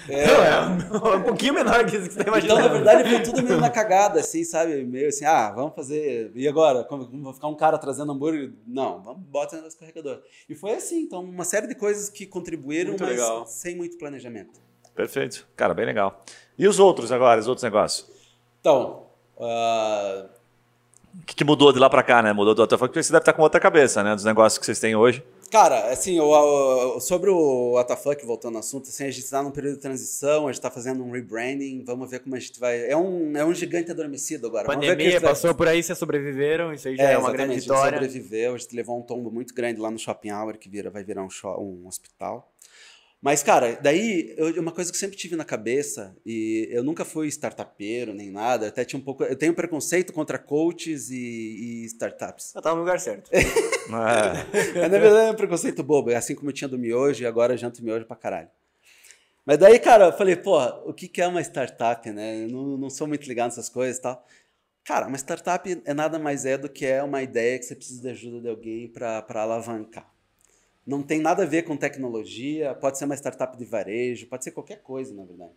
É. Não, é um pouquinho menor que isso que você tá Então, imaginando. na verdade, foi tudo meio na cagada, assim, sabe? Meio assim, ah, vamos fazer. E agora? Como, como vai ficar um cara trazendo hambúrguer? Não, vamos bota no escorregador. E foi assim, então, uma série de coisas que contribuíram, Muito mas legal. sem muito planejamento. Perfeito. Cara, bem legal. E os outros agora, os outros negócios? Então, ah, O que, que mudou de lá pra cá, né? Mudou do WTF, porque você deve estar com outra cabeça, né? Dos negócios que vocês têm hoje. Cara, assim, o, o- sobre o WTF, voltando ao assunto, assim, a gente está num período de transição, a gente está fazendo um rebranding, vamos ver como a gente vai. É um, é um gigante adormecido agora. Vamos ver o que a Pandemia gente vai- passou por aí, vocês sobreviveram, isso aí já é, uma grande exatamente, a gente vitória. sobreviveu, a gente levou um tombo muito grande lá no Shopping Hour, que vira, vai virar um, sho- um hospital. Mas, cara, daí, eu- uma coisa que eu sempre tive na cabeça, e eu nunca fui startupeiro nem nada, até tinha um pouco. Eu tenho preconceito contra coaches e, e startups. Eu tava no lugar certo. É. Mas, na verdade, é um preconceito bobo, é assim como eu tinha do miojo e agora eu janto miojo pra caralho. Mas daí, cara, eu falei, pô, o que, que é uma startup, né? Eu não, não sou muito ligado nessas coisas e tal. Cara, uma startup é nada mais é do que é uma ideia que você precisa de ajuda de alguém para alavancar. Não tem nada a ver com tecnologia, pode ser uma startup de varejo, pode ser qualquer coisa, na verdade.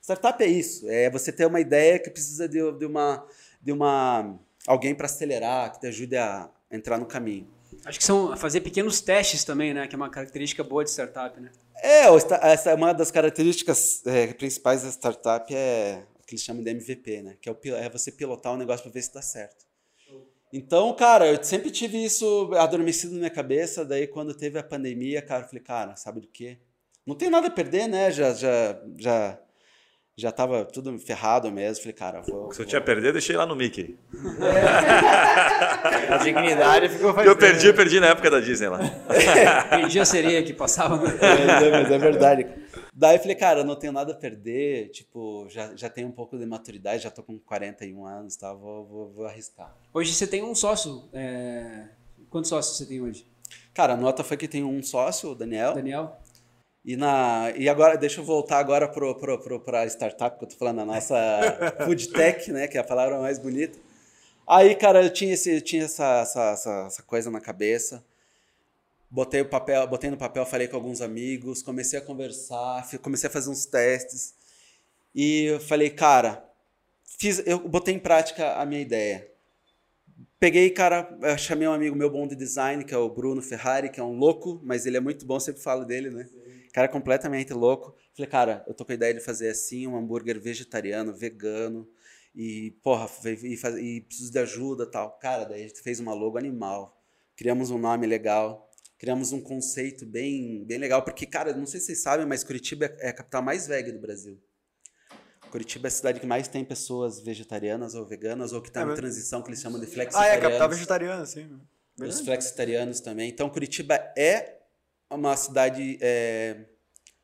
Startup é isso, é você ter uma ideia que precisa de, de uma de uma alguém para acelerar, que te ajude a entrar no caminho. Acho que são fazer pequenos testes também, né? Que é uma característica boa de startup, né? É, essa é uma das características é, principais da startup é o que eles chamam de MVP, né? Que é, o é você pilotar o negócio para ver se dá certo. Então, cara, eu sempre tive isso adormecido na minha cabeça. Daí, quando teve a pandemia, cara, eu falei, cara, sabe do quê? Não tem nada a perder, né? Já, já, já, já tava tudo ferrado mesmo. Falei, cara, vou. Se eu vou- tinha perdido, deixei lá no Mickey. A dignidade ficou faz Eu perdi, eu perdi na época da Disney lá. Perdi a sereia que passava. no- É, mas é verdade. Daí eu falei, cara, eu não tenho nada a perder, tipo, já, já tenho um pouco de maturidade, já tô com 41 anos, tá? Vou, vou, vou arriscar. Hoje você tem um sócio. é, Quantos sócios você tem hoje? Cara, no Otafunk tem um sócio, o Daniel. Daniel? E, na, e agora, deixa eu voltar agora pro, pro, pro, pra startup, que eu tô falando, a nossa food tech, né? Que é a palavra mais bonita. Aí, cara, eu tinha, esse, tinha essa, essa, essa, essa coisa na cabeça. Botei, o papel, botei no papel, falei com alguns amigos, comecei a conversar, comecei a fazer uns testes. E eu falei, cara, fiz, eu botei em prática a minha ideia. Peguei, cara, chamei um amigo meu bom de design, que é o Bruno Ferrari, que é um louco, mas ele é muito bom, sempre falo dele, né? Cara completamente louco. Falei, cara, eu tô com a ideia de fazer assim, um hambúrguer vegetariano, vegano, e, porra, e, e, e preciso de ajuda tal. Cara, daí a gente fez uma logo animal, criamos um nome legal, criamos um conceito bem, bem legal, porque, cara, não sei se vocês sabem, mas Curitiba é a capital mais vega do Brasil. Curitiba é a cidade que mais tem pessoas vegetarianas ou veganas, ou que está É em mesmo? transição, que eles chamam de Ah, flexitarianos. é, capital vegetariana, sim. Os flexitarianos também. Então, Curitiba é uma cidade é,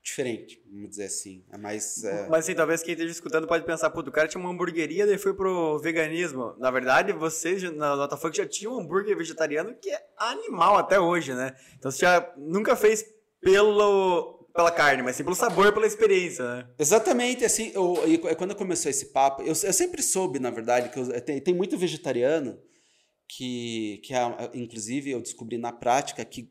diferente, vamos dizer assim. É mais. é, Mas assim, talvez quem esteja escutando pode pensar, pô, o cara tinha uma hamburgueria, daí foi pro veganismo. Na verdade, vocês na Notafunk já tinham um hambúrguer vegetariano que é animal até hoje, né? Então você já nunca fez pelo, pela carne, mas sim pelo sabor, pela experiência, né? Exatamente, assim, eu, e quando começou esse papo, eu, eu sempre soube, na verdade, que eu- tem, tem muito vegetariano que, que é, inclusive, eu descobri na prática que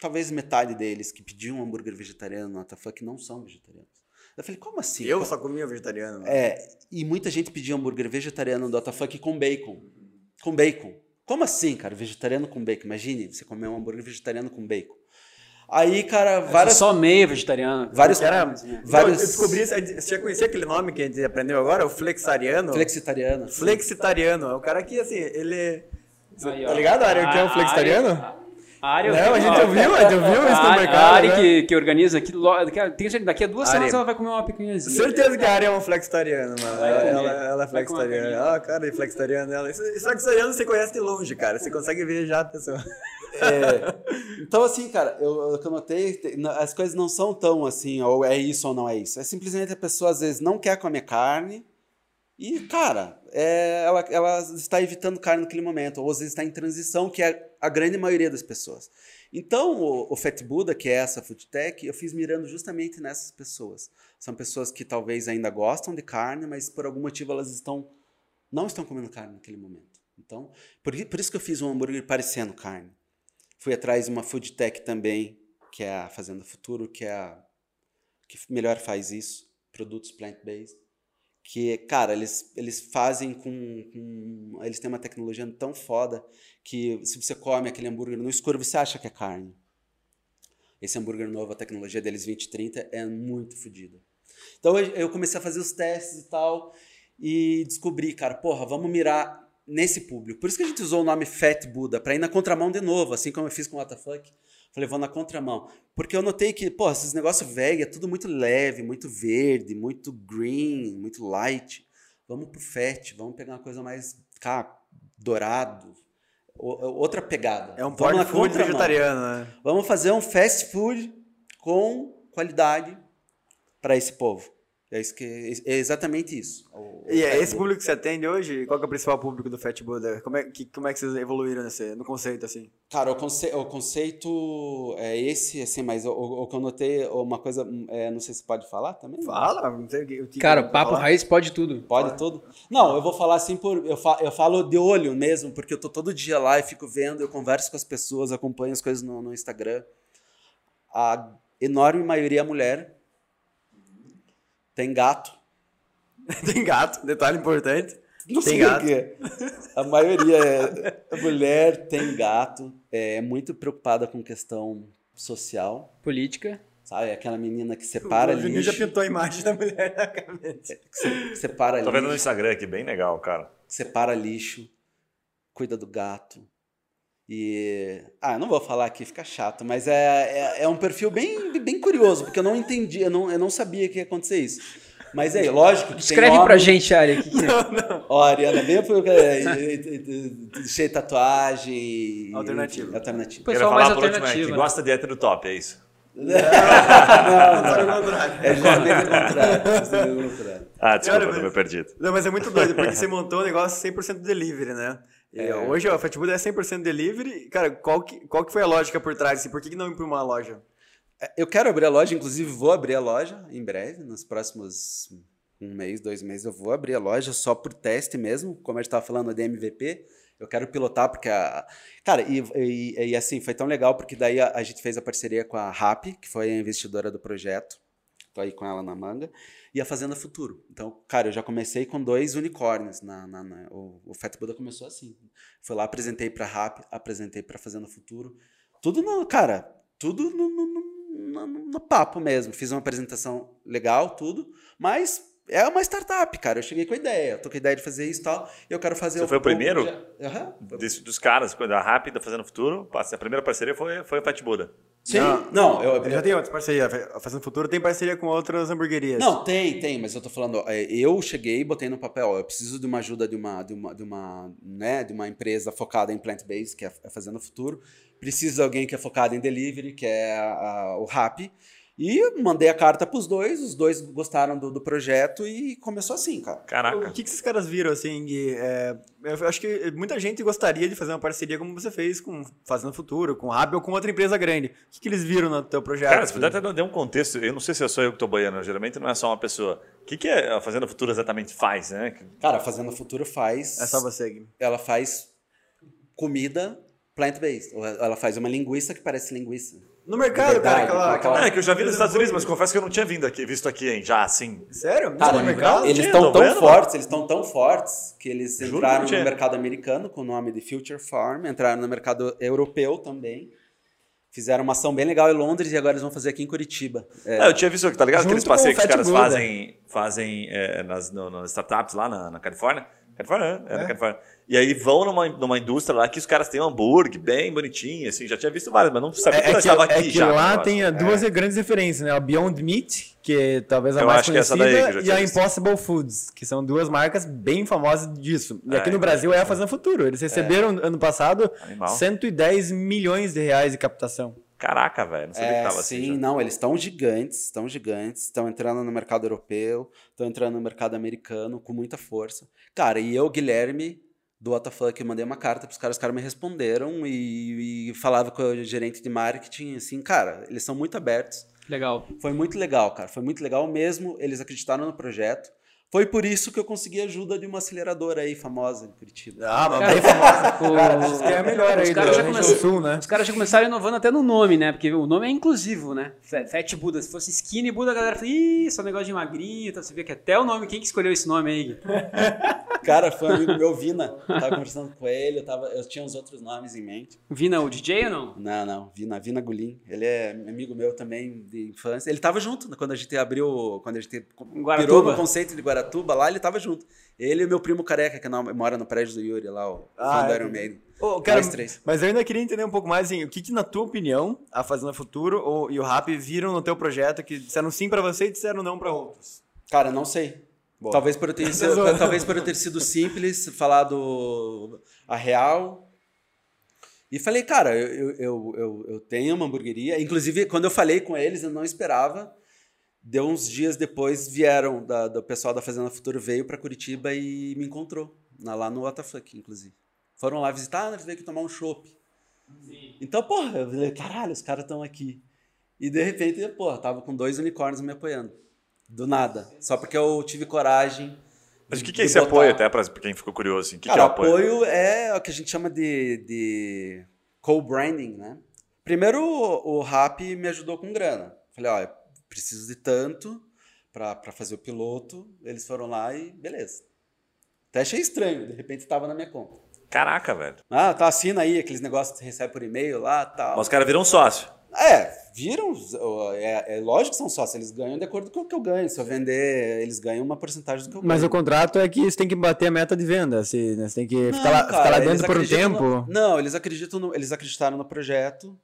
talvez metade deles que pediam um hambúrguer vegetariano no WTF não são vegetarianos. Eu falei, como assim? Eu só comia vegetariano. né? É, e muita gente pedia hambúrguer vegetariano do WTF com bacon. Com bacon. Como assim, cara? Vegetariano com bacon. Imagine você comer um hambúrguer vegetariano com bacon. Aí, cara, várias. Só meio vegetariano. Vários- Era, vários- eu descobri, você já conhecia aquele nome que a gente aprendeu agora? O flexariano? Flexitariano. Flexitariano. É o cara que, assim, ele... Aí, tá ligado, Ari, o que é o A- flexitariano? A a área, Não, a gente ouviu, a gente ouviu isso no mercado, A área né? que, que organiza aqui, lo- daqui a- tenho certeza daqui a duas Ari. semanas ela vai comer uma picanhazinha. Certeza que a área é uma flexitariana, mano. Ela, ela, ela é flexitariana. Ah, cara, é flexitariana. Ela. Flexitariano você conhece de longe, cara. Você consegue ver já a pessoa. É, então, assim, cara, eu, o que eu notei, as coisas não são tão assim, ou é isso ou não é isso. É simplesmente a pessoa, às vezes, não quer comer carne e, cara, é, ela, ela está evitando carne naquele momento, ou às vezes está em transição, que é a grande maioria das pessoas. Então, o, o Fat Buddha, que é essa food tech, eu fiz mirando justamente nessas pessoas. São pessoas que talvez ainda gostam de carne, mas por algum motivo elas estão não estão comendo carne naquele momento. Então, por, por isso que eu fiz um hambúrguer parecendo carne. Fui atrás de uma food tech também, que é a Fazenda Futuro, que é a que melhor faz isso, produtos plant-based. Que, cara, eles, eles fazem com, com- Eles têm uma tecnologia tão foda que se você come aquele hambúrguer no escuro, você acha que é carne. Esse hambúrguer novo, a tecnologia deles 2030 é muito fodida. Então eu comecei a fazer os testes e tal e descobri, cara, porra, vamos mirar nesse público. Por isso que a gente usou o nome Fat Buddha, pra ir na contramão de novo, assim como eu fiz com o WTF. Falei, vou na contramão. Porque eu notei que, pô, esses negócios velhos é tudo muito leve, muito verde, muito green, muito light. Vamos pro fat, vamos pegar uma coisa mais, cara, dourado. outra pegada. É um porn food vegetariano, né? Vamos fazer um fast food com qualidade para esse povo. É, isso que, é exatamente isso. O- E é esse público que você atende hoje? Qual que é o principal público do Fat Buddha? Como é que, como é que vocês evoluíram nesse, no conceito, assim? Cara, o, conce o conceito é esse, assim, mas o, o- que eu notei, uma coisa, hum, é, não sei se pode falar também. Fala, não sei o que. o que Cara, papo falar. raiz pode tudo. Pode tudo? Não, eu vou falar assim por. Eu, fa eu falo de olho mesmo, porque eu tô todo dia lá e fico vendo, eu converso com as pessoas, acompanho as coisas no, no Instagram. A enorme maioria é mulher. Tem gato. Tem gato, detalhe importante. Não Tem sei gato. o quê. A maioria é, é mulher, tem gato, é muito preocupada com questão social. Política. Sabe? Aquela menina que separa o Juninho já lixo. pintou a imagem da mulher na cabeça. que se- separa Tô vendo no lixo. Instagram aqui, bem legal, cara. separa lixo, cuida do gato. E. Ah, eu não vou falar aqui, fica chato, mas é, é, é um perfil bem, bem curioso, porque eu não entendi, eu não, eu não sabia que ia acontecer isso. Mas é, lógico que Escreve tem pra homem- gente, Ari. que que é? Ó, Ariana, bem é, é, é, cheio de tatuagem. e- Alternativo. Alternativo. Pessoal mais falar por último, é, alternativo, que né? gosta de hétero top, é isso? É justamente o contrário. justamente o contrário. Ah, desculpa, Cara, tô meio perdido. Não, mas é muito doido, porque você montou um negócio 100% delivery, né? É, hoje a Fast Food é 100% delivery. Cara, qual que, qual que foi a lógica por trás? Assim, por que, que não ir para uma loja? É, Eu quero abrir a loja, inclusive vou abrir a loja em breve, nos próximos um mês, dois meses eu vou abrir a loja só por teste mesmo, como a gente estava falando de MVP. Eu quero pilotar porque a. Cara, e, e, e assim, foi tão legal porque daí a, a gente fez a parceria com a RAP, que foi a investidora do projeto. Tô aí com ela na manga. E a Fazenda Futuro. Então, cara, eu já comecei com dois unicórnios. Na, na, na- o, o Fat Buddha começou assim. Fui lá, apresentei pra RAP, apresentei pra Fazenda Futuro. Tudo no. Cara, tudo no, no, no, papo mesmo. Fiz uma apresentação legal, tudo. Mas é uma startup, cara. Eu cheguei com a ideia. Tô com a ideia de fazer isso e tal. E eu quero fazer Você foi o primeiro? Aham. Desse- dos caras, da Rápida Fazendo Futuro, a primeira parceria foi, foi a Fat Buddha. Sim. Não, Não, eu, Eu já tenho outras parcerias. A Fazendo Futuro tem parceria com outras hamburguerias. Não, tem, tem, mas eu tô falando, é, eu cheguei e botei no papel, eu preciso de uma ajuda de uma, de uma, de uma, né, de uma empresa focada em plant-based, que é a Fazenda Futuro. Preciso de alguém que é focado em delivery, que é a- a- o Rap. E mandei a carta pros dois, os dois gostaram do, do projeto e começou assim, cara. Caraca. O que, que esses caras viram, assim, Gui? É, eu acho que muita gente gostaria de fazer uma parceria como você fez com Fazendo Futuro, com a ou com outra empresa grande. O que, que eles viram no teu projeto? Cara, se puder até dar um contexto, eu não sei se é só eu que tô boiando, geralmente não é só uma pessoa. O que, que a Fazenda Futura exatamente faz, né? Cara, a Fazenda Futuro faz. É só você, Gui. Ela faz comida plant-based. Ela faz uma linguiça que parece linguiça. No mercado, Verdade, cara, aquela... aquela... aquela- É, que eu já vi nos Estados Unidos, mas confesso que eu não tinha vindo aqui, visto aqui, hein, já assim. Sério? Cara, no mercado? eles estão tão vendo, fortes, eles estão tão fortes que eles entraram no mercado americano com o nome de Future Farm, entraram no mercado europeu também. Fizeram uma ação bem legal em Londres e agora eles vão fazer aqui em Curitiba. É, Ah, eu tinha visto, tá ligado? Aqueles passeios que os caras fazem, fazem é, nas, no- nas startups lá na, na Califórnia. É, Califórnia. E aí vão numa, numa indústria lá que os caras têm um hambúrguer bem bonitinho, assim. Já tinha visto vários, mas não sabia É, que é que, estava é aqui que já. lá negócio. tem duas grandes referências, né? A Beyond Meat, que é talvez a Eu mais é conhecida, e a visto. Impossible Foods, que são duas marcas bem famosas disso. E É, aqui no Brasil é a Fazenda Futuro. Eles receberam ano passado Animal. 110 milhões de reais de captação. Caraca, velho. Não sabia que é, tava sim, assim. já. não, eles estão gigantes, estão gigantes, estão entrando no mercado europeu, estão entrando no mercado americano com muita força. Cara, e eu, Guilherme, do WTF, eu mandei uma carta pros caras, os caras me responderam e, e falava com o gerente de marketing, assim, cara, eles são muito abertos. Legal. Foi muito legal, cara. Foi muito legal mesmo. Eles acreditaram no projeto. Foi por isso que eu consegui a ajuda de uma aceleradora aí famosa em Curitiba. Ah, mas Cara, bem famosa. o- Cara, é a melhor os aí caras do já Rio Grande começam- do Sul, né? Os caras já começaram inovando até no nome, né? Porque o nome é inclusivo, né? Fa- Fat Buda. Se fosse Skinny Buda, a galera fala, ih, só negócio de magrinho. Tá? Você vê que até o nome, quem que escolheu esse nome aí? Cara, foi um amigo meu, Vina. Eu tava conversando com ele, eu, tava, eu tinha uns outros nomes em mente. Vina o DJ ou não? Não, não, Vina, Vina Gulim. Ele é amigo meu também de infância. Ele tava junto né, quando a gente abriu, quando a gente Guaratuba. virou no conceito de Guaratuba lá, ele tava junto. Ele e o meu primo careca, que não- mora no prédio do Yuri lá, o Ah, fã do. Iron Maiden. Ô, cara, três. mas eu ainda queria entender um pouco mais, assim, o que, que na tua opinião, a Fazenda Futuro ou, e o Rap viram no teu projeto que disseram sim pra você e disseram não pra outros? Cara, não sei. Boa. Talvez por, eu ter sido, talvez por eu ter sido simples, falado a real. E falei, cara, eu, eu, eu, eu, eu tenho uma hamburgueria. Inclusive, quando eu falei com eles, eu não esperava. Deu uns dias depois, vieram, da, do pessoal da Fazenda Futuro veio para Curitiba e me encontrou. na- lá no WTF, inclusive. Foram lá visitar, eles veio aqui tomar um chopp. Então, porra, eu falei, caralho, os caras estão aqui. E de repente, porra, tava com dois unicórnios me apoiando. Do nada. Só porque eu tive coragem. Mas o que, que é esse botar- apoio, até pra quem ficou curioso? Assim? O que, que Cara, é o apoio? apoio é o que a gente chama de, de co-branding, né? Primeiro, o, o Rap me ajudou com grana. Falei, ó, eu preciso de tanto pra pra fazer o piloto. Eles foram lá e beleza. Até achei estranho, de repente estava na minha conta. Caraca, velho. Ah, tá, assina aí aqueles negócios que você recebe por e-mail lá tal. Mas os caras viram sócio. É, viram, é, é lógico que são sócios, eles ganham de acordo com o que eu ganho. Se eu vender, eles ganham uma porcentagem do que eu ganho. Mas o contrato é que você tem que bater a meta de venda, assim, né? Você tem que ficar lá, Não, ficar lá cara, eles dentro por um tempo. no- não, eles acreditam no- eles acreditaram no projeto.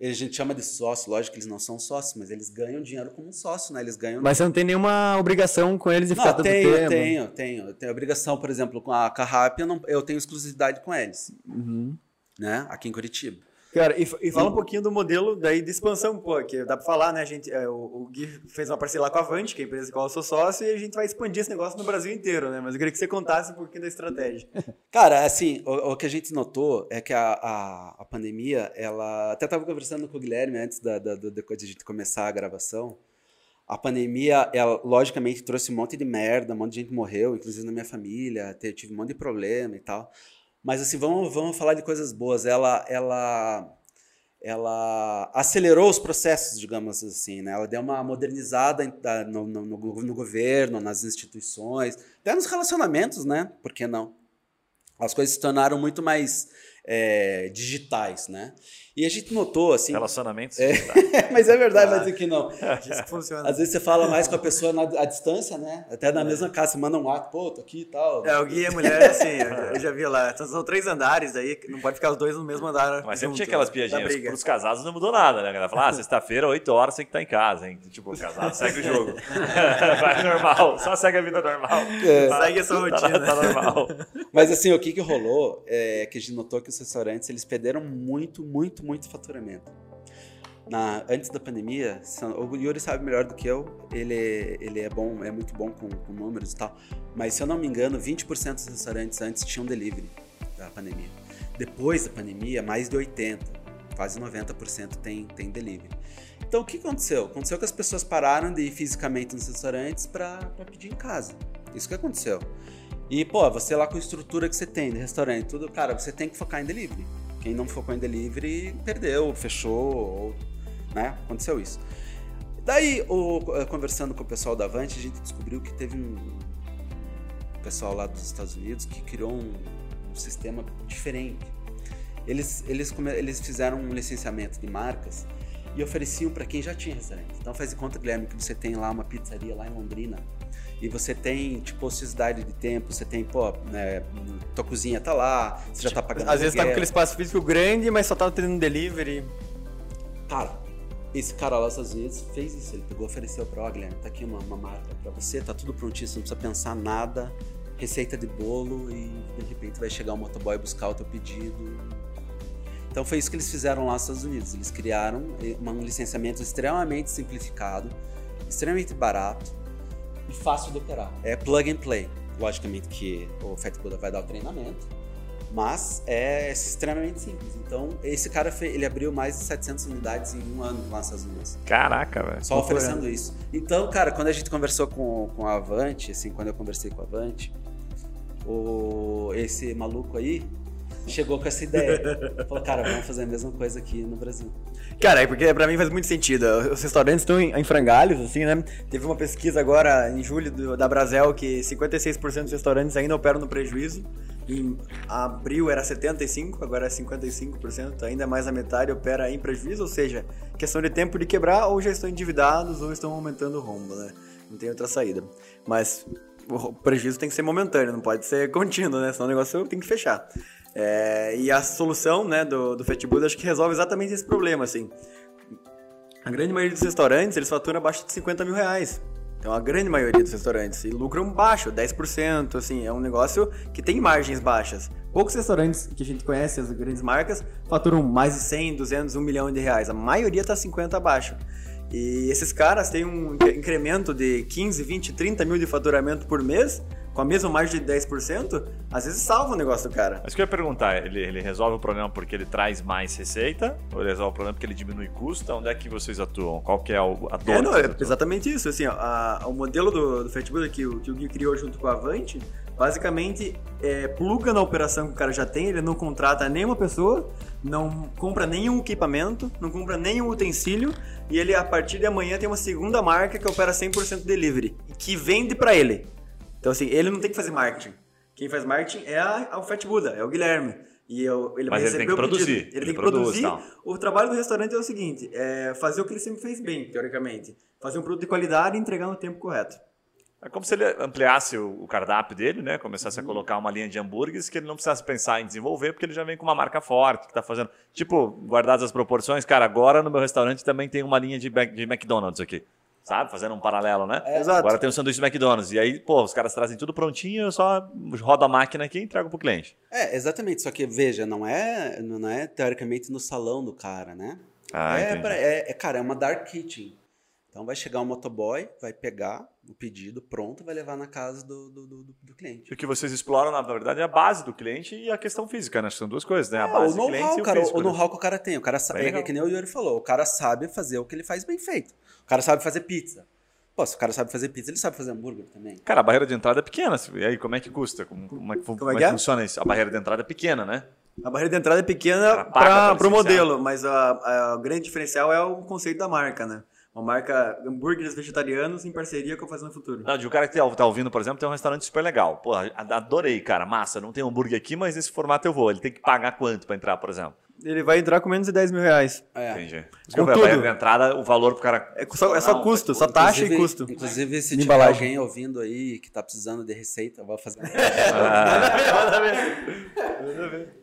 A gente chama de sócio, lógico que eles não são sócios, mas eles ganham dinheiro como um sócio, né? Eles ganham. Mas você não tem nenhuma obrigação com eles de ficar não, tanto tenho, tempo. tenho, tenho. Eu tenho obrigação, por exemplo, com a Carrap, eu, não, eu tenho exclusividade com eles, Uhum. né? Aqui em Curitiba. Cara, e, e fala um pouquinho do modelo daí de expansão, pô, que dá pra falar, né? A gente, é, o, o Gui fez uma parceria lá com a Avante, que é a empresa com qual eu sou sócio, e a gente vai expandir esse negócio no Brasil inteiro, né? Mas eu queria que você contasse um pouquinho da estratégia. Cara, assim, o, o que a gente notou é que a, a, a pandemia, ela. Até tava conversando com o Guilherme antes da, da, da, de a gente começar a gravação. A pandemia, ela logicamente trouxe um monte de merda, um monte de gente morreu, inclusive na minha família, tive um monte de problema e tal. Mas assim, vamos, vamos falar de coisas boas. Ela, ela, ela acelerou os processos, digamos assim, né? Ela deu uma modernizada no, no, no, no governo, nas instituições, até nos relacionamentos, né? Por que não? As coisas se tornaram muito mais é, digitais, né? E a gente notou, assim... Relacionamentos é, Mas é verdade, ah, mas aqui não. Funciona. Às vezes você fala mais com a pessoa na, à distância, né? Até na é. mesma casa, você manda um ato, pô, tô aqui e tal. É, o Gui e a mulher, é assim, eu já vi lá. Então, são três andares aí, não pode ficar os dois no mesmo andar. Mas sempre tinha aquelas piadinhas. Para os casados não mudou nada, né? Ela fala, ah, sexta-feira, 8 horas, tem que estar em casa, hein? Tipo, o casado segue o jogo. Vai normal, só segue a vida normal. É. Segue essa rotina. Tá, tá normal. Mas assim, o que que rolou é que a gente notou que os restaurantes, eles perderam muito, muito, muito faturamento. Na, antes da pandemia, o Yuri sabe melhor do que eu, ele, ele é bom, é muito bom com, com números e tal, mas se eu não me engano, 20% dos restaurantes antes tinham delivery da pandemia. Depois da pandemia, mais de 80%, quase 90% tem, tem delivery. Então o que aconteceu? Aconteceu que as pessoas pararam de ir fisicamente nos restaurantes para pedir em casa. Isso que aconteceu. E, pô, você lá com a estrutura que você tem de restaurante, tudo, cara, você tem que focar em delivery. Quem não focou em delivery perdeu, fechou, ou, né? Aconteceu isso. Daí, o, eh, conversando com o pessoal da Avante, a gente descobriu que teve um pessoal lá dos Estados Unidos que criou um, um sistema diferente. Eles, eles, eles fizeram um licenciamento de marcas e ofereciam para quem já tinha restaurante. Então faz de conta, Guilherme, que você tem lá uma pizzaria lá em Londrina e você tem, tipo, ociosidade de tempo, você tem, pô, né, tua cozinha tá lá, você já tá pagando Às vezes tá com aquele espaço físico grande, mas só tá tendo delivery. Cara, esse cara lá, às vezes, fez isso. Ele pegou, ofereceu pra, ó, Guilherme, tá aqui uma, uma marca pra você, tá tudo prontinho, você não precisa pensar nada, receita de bolo e, de repente, vai chegar o motoboy buscar o teu pedido. Então foi isso que eles fizeram lá nos Estados Unidos. Eles criaram eh, um licenciamento extremamente simplificado, extremamente barato, e fácil de operar. É plug and play. Logicamente que o Fat Buddha vai dar o treinamento, mas é extremamente simples. Então, esse cara ele abriu mais de 700 unidades em um ano lá nos Estados Unidos. Caraca, velho. Só oferecendo isso. Então, cara, quando a gente conversou com, com a Avante, assim, quando eu conversei com a Avante, o, esse maluco aí chegou com essa ideia. Falou, cara, vamos fazer a mesma coisa aqui no Brasil. Cara, é porque pra mim faz muito sentido. Os restaurantes estão em, frangalhos, assim, né? Teve uma pesquisa agora em julho do, da Brasel que 56% dos restaurantes ainda operam no prejuízo. Em abril era 75%, agora é 55%, ainda mais a metade opera em prejuízo, ou seja, questão de tempo de quebrar, ou já estão endividados, ou estão aumentando o rombo, né? Não tem outra saída. Mas o prejuízo tem que ser momentâneo, não pode ser contínuo, né? Senão o negócio tem que fechar. É, e a solução né, do, do Fatboost acho que resolve exatamente esse problema, assim. A grande maioria dos restaurantes, eles faturam abaixo de 50 mil reais. Então, a grande maioria dos restaurantes. E lucram baixo, 10%, assim. É um negócio que tem margens baixas. Poucos restaurantes que a gente conhece, as grandes marcas, faturam mais de 100, 200, 1 milhão de reais. A maioria está 50 abaixo. E esses caras têm um incremento de 15, 20, 30 mil de faturamento por mês com a mesma margem de 10%, às vezes salva o negócio do cara. Mas o que eu ia perguntar, ele, ele resolve o problema porque ele traz mais receita? Ou ele resolve o problema porque ele diminui custo? Onde é que vocês atuam? Qual que é a dor? É, não, é exatamente isso. Assim, ó, a, o modelo do, do Facebook que o, que o Gui criou junto com a Avante, basicamente é, pluga na operação que o cara já tem, ele não contrata nenhuma pessoa, não compra nenhum equipamento, não compra nenhum utensílio, e ele a partir de amanhã tem uma segunda marca que opera 100% delivery, que vende para ele. Então, assim, ele não tem que fazer marketing. Quem faz marketing é a, o Fat Buda, é o Guilherme. E eu, ele Mas ele tem que produzir. Ele, ele, tem que produzir. Tal. O trabalho do restaurante é o seguinte: é fazer o que ele sempre fez bem, teoricamente. Fazer um produto de qualidade e entregar no tempo correto. É como se ele ampliasse o, cardápio dele, né? Começasse uhum. a colocar uma linha de hambúrgueres que ele não precisasse pensar em desenvolver, porque ele já vem com uma marca forte, que está fazendo. Tipo, guardadas as proporções, cara, agora no meu restaurante também tem uma linha de, de McDonald's aqui. Sabe? Fazendo um paralelo, né? Exato. Agora tem o sanduíche do McDonald's. E aí, pô, os caras trazem tudo prontinho, eu só rodo a máquina aqui e entrego pro cliente. É, exatamente. Só que, veja, não é, não é teoricamente no salão do cara, né? Ah, é, é, é, cara, é uma dark kitchen. Então vai chegar um motoboy, vai pegar o pedido pronto vai levar na casa do, do, do, do cliente. O que vocês exploram, na verdade, é a base do cliente e a questão física, né? São duas coisas, né? A É, base o do cliente e o cara, físico. o né? know-how que o cara tem. O cara sa- Bem é, que nem o Yuri falou, o cara sabe fazer o que ele faz bem feito. O cara sabe fazer pizza. Pô, se o cara sabe fazer pizza, ele sabe fazer hambúrguer também. Cara, a barreira de entrada é pequena. E aí, como é que custa? Como, como é, que, Como é como que é é? que funciona isso? A barreira de entrada é pequena, né? A barreira de entrada é pequena para o modelo, mas a, a- o grande diferencial é o conceito da marca, né? Uma marca hambúrgueres vegetarianos em parceria com a Fazenda Futuro. Não, de um cara que tá, tá ouvindo, por exemplo, tem um restaurante super legal. Pô, adorei, cara. Massa, não tem hambúrguer aqui, mas nesse formato eu vou. Ele tem que pagar quanto pra entrar, por exemplo? Ele vai entrar com menos de 10 mil reais. É. Entendi. Por isso que Com eu falei, a barreira tudo. entrada, o valor pro cara. É só, é só Não, custo, só taxa e custo. Inclusive, se tiver embalagem. alguém ouvindo aí que tá precisando de receita, eu vou fazer.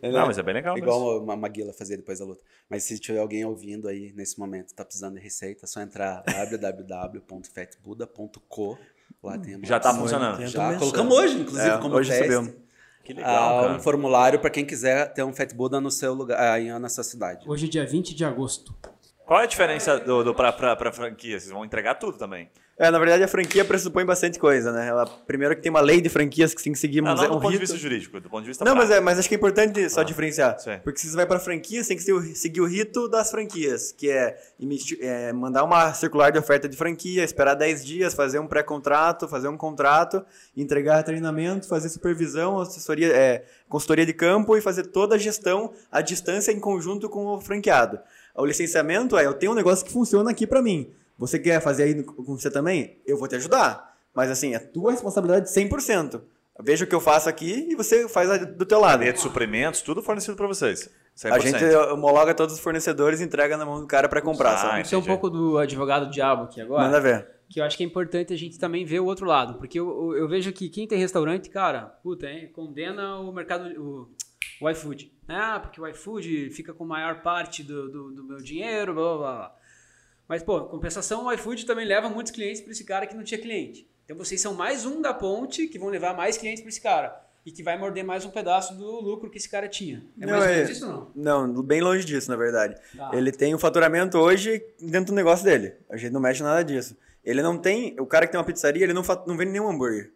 Não, mas é bem legal. Igual mesmo. uma Maguila fazia depois da luta. Mas se tiver alguém ouvindo aí nesse momento, tá precisando de receita, é só entrar www.fatbuda.co. Lá tem Já tá funcionando. Já colocamos hoje, inclusive, É, como hoje teste. recebemos. Que Ah, legal, cara. um formulário para quem quiser ter um Fat Buda no seu lugar, aí na sua cidade. Hoje é dia 20 de agosto. Qual é a diferença do, do pra, pra, pra franquia? Vocês vão entregar tudo também. É, na verdade a franquia pressupõe bastante coisa, né? Ela, primeiro que tem uma lei de franquias que tem que seguir Não, um, não do um ponto de rito. vista jurídico, do ponto de vista Não, mas, é, mas acho que é importante só Ah, diferenciar. sim. Porque se você vai para franquia, você tem que seguir o, rito das franquias, que é, emitir- é, mandar uma circular de oferta de franquia, esperar 10 dias, fazer um pré-contrato, fazer um contrato, entregar treinamento, fazer supervisão, assessoria, é, consultoria de campo e fazer toda a gestão à distância em conjunto com o franqueado. O licenciamento é, eu tenho um negócio que funciona aqui para mim. Você quer fazer aí com você também? Eu vou te ajudar. Mas assim, é tua responsabilidade 100%. Veja o que eu faço aqui e você faz a do teu lado. De suprimentos, tudo fornecido pra vocês. 100%. A gente homologa todos os fornecedores e entrega na mão do cara para comprar. Ah, sabe? Vamos ser um pouco do advogado diabo aqui agora. Manda ver. que eu acho que é importante a gente também ver o outro lado, porque eu, eu- eu vejo que quem tem restaurante, cara, puta, hein, condena o mercado, o, o iFood. Ah, porque o iFood fica com maior parte do, do, do meu dinheiro, blá, blá, blá. Mas, pô, compensação, o iFood também leva muitos clientes para esse cara que não tinha cliente. Então vocês são mais um da ponte que vão levar mais clientes para esse cara. E que vai morder mais um pedaço do lucro que esse cara tinha. É Não, mais ou é- menos isso ou não? Não, bem longe disso, na verdade. Tá. Ele tem o faturamento hoje dentro do negócio dele. A gente não mexe nada disso. Ele não tem. O cara que tem uma pizzaria, ele não, não vende nenhum hambúrguer.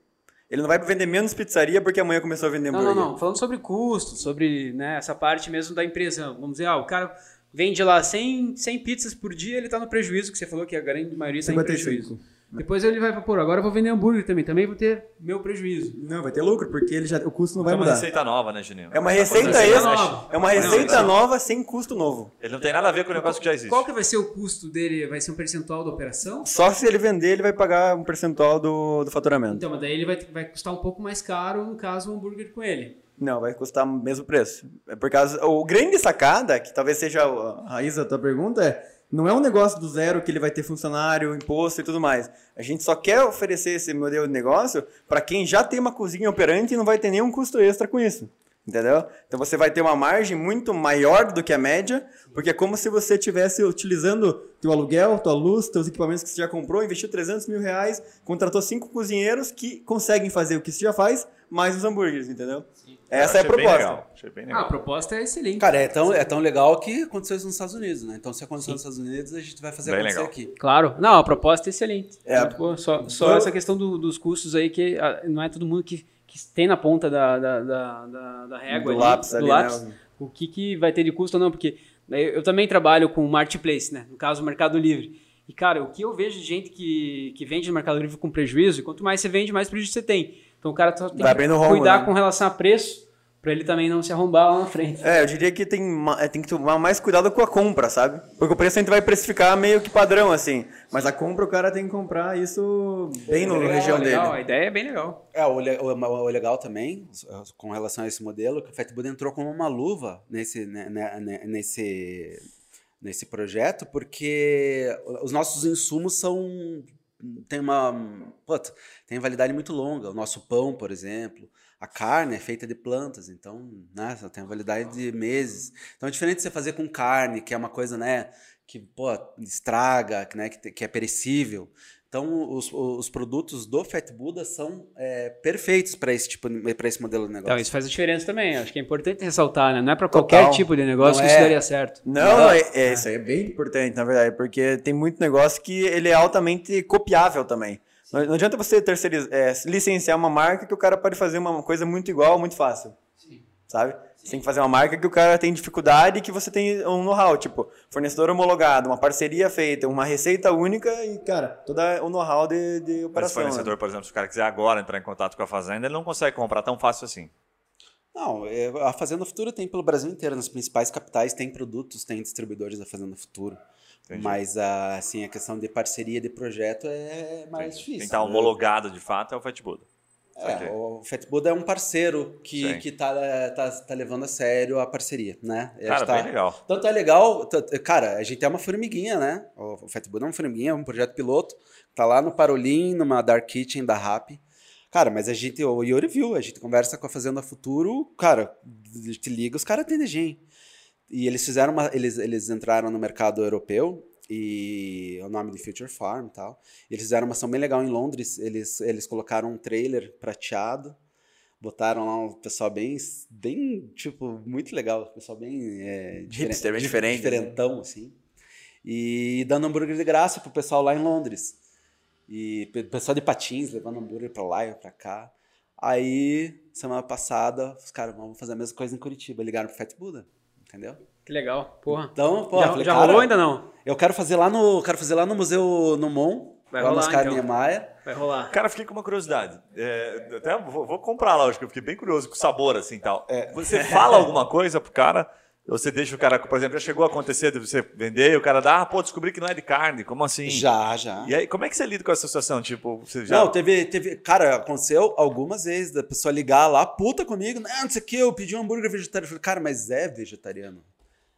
Ele não vai vender menos pizzaria porque amanhã começou a vender Não, hambúrguer. não, não. Falando sobre custo, sobre né, essa parte mesmo da empresa. Vamos dizer, ah, o cara vende lá 100, 100 pizzas por dia, ele tá no prejuízo, que você falou que a grande maioria tá em 55. prejuízo. Depois ele vai pô, agora eu vou vender hambúrguer também, também vou ter meu prejuízo. Não, vai ter lucro, porque ele já, o custo não vai É uma mudar. receita nova, né, Juninho? É uma receita Receita extra. nova. É uma receita não. nova sem custo novo. Ele não tem nada a ver com o negócio que já existe. Qual que vai ser o custo dele? Vai ser um percentual da operação? Só se ele vender, ele vai pagar um percentual do, do faturamento. Então, mas daí ele vai, vai custar um pouco mais caro, no caso, o hambúrguer com ele. Não, vai custar o mesmo preço. É por causa. O grande sacada, que talvez seja a raiz da tua pergunta, é. Não é um negócio do zero que ele vai ter funcionário, imposto e tudo mais. A gente só quer oferecer esse modelo de negócio para quem já tem uma cozinha operante e não vai ter nenhum custo extra com isso. Entendeu? Então você vai ter uma margem muito maior do que a média, porque é como se você estivesse utilizando teu aluguel, tua luz, teus equipamentos que você já comprou, investiu 300 mil reais, contratou cinco cozinheiros que conseguem fazer o que você já faz, mais os hambúrgueres, entendeu? Essa é a Achei bem proposta. legal, Achei bem Ah, legal. a proposta é excelente. Cara, é tão, é tão legal que aconteceu isso nos Estados Unidos, né? Então, se aconteceu nos Estados Unidos, a gente vai fazer Bem acontecer legal. aqui. Claro. Não, a proposta é excelente. É. Muito boa. Só, só Eu- essa questão do- dos custos aí, que ah, não é todo mundo que, que tem na ponta da, da, da, da, da régua. Do ali, lápis do ali, lápis, né? O que, que vai ter de custo ou não, porque né, eu também trabalho com marketplace, né? No caso, o Mercado Livre. E, cara, o que eu vejo de gente que, que vende no Mercado Livre com prejuízo, e quanto mais você vende, mais prejuízo você tem. Então o cara só tem Vai que cuidar né? com relação a preço, pra ele também não se arrombar lá na frente. É, eu diria que tem, é, tem que tomar mais cuidado com a compra, sabe? Porque o preço a gente vai precificar meio que padrão, assim. Mas a compra o cara tem que comprar isso bem na região legal, dele. A ideia é bem legal. É, o, o- o legal também, com relação a esse modelo, que o Fat Buda entrou como uma luva nesse, né, né, né, nesse, nesse projeto, porque os nossos insumos são. tem uma. puta, tem validade muito longa. O nosso pão, por exemplo. A carne é feita de plantas, então, né, só tem uma validade de meses. Então é diferente de você fazer com carne, que é uma coisa, né, que pô, estraga, né, que, que é perecível. Então, os, os produtos do Fat Buddha são é, perfeitos para esse tipo, para esse modelo de negócio. Então, isso faz a diferença também. Acho que é importante ressaltar, né? Não é pra qualquer tipo de negócio Não que isso é. daria certo. Não, não, é, é, isso aí é bem importante, na verdade, porque tem muito negócio que ele é altamente copiável também. Não, não adianta você terceirizar, é, licenciar uma marca que o cara pode fazer uma coisa muito igual, muito fácil. Sabe? Você tem que fazer uma marca que o cara tem dificuldade e que você tem um know-how, tipo, fornecedor homologado, uma parceria feita, uma receita única e, cara, todo o know-how de, de Mas o operação. né? fornecedor, por exemplo, se o cara quiser agora entrar em contato com a fazenda, ele não consegue comprar tão fácil assim. Não, é, a Fazenda Futuro tem pelo Brasil inteiro, nas principais capitais tem produtos, tem distribuidores da Fazenda Futuro. Entendi. Mas a, assim, a questão de parceria de projeto é mais Quem difícil. está né? homologado de fato é o Fat Buddha. É, o Fat Buddha é um parceiro que, Sim. que tá, tá, tá levando a sério a parceria, né? A gente Cara, tá- bem legal. Tanto é legal, cara, a gente é uma formiguinha, né? O Fat Buddha é uma formiguinha, é um projeto piloto. Tá lá no Parolim, numa Dark Kitchen da RAP. Cara, mas a gente, o Yuri viu, a gente conversa com a Fazenda Futuro, cara, te liga, os caras têm DG. E eles fizeram uma. Eles, eles entraram no mercado europeu e o nome de Future Farm tal. Eles fizeram uma ação bem legal em Londres. Eles, eles colocaram um trailer prateado, botaram lá um pessoal bem, bem tipo, muito legal. Pessoal bem. É, Hipster, bem di- diferente, Diferentão, assim. E dando hambúrguer de graça pro pessoal lá em Londres. E pe- pessoal de patins levando hambúrguer pra lá e pra cá. Aí, semana passada, os caras vamos fazer a mesma coisa em Curitiba. Ligaram pro Fat Buddha, entendeu? Que legal. Porra. Então, pô, já falei, já cara, rolou ainda não? Eu quero fazer lá no, quero fazer lá no museu no Mon, Vai lá no rolar, Oscar então. Niemeyer. Vai rolar. Cara, fiquei com uma curiosidade. É, até vou, vou comprar lá, acho que eu fiquei bem curioso com o sabor assim e tal. Você fala alguma coisa pro cara? Você deixa o cara, por exemplo, já chegou a acontecer de você vender e o cara dá, ah, pô, descobri que não é de carne, como assim? Já, já. E aí, como é que você lida com essa situação? Tipo, você já. Não, teve, teve. Cara, aconteceu algumas vezes da pessoa ligar lá, puta comigo. Não, não sei o que, eu pedi um hambúrguer vegetariano. Eu falei, cara, mas é vegetariano.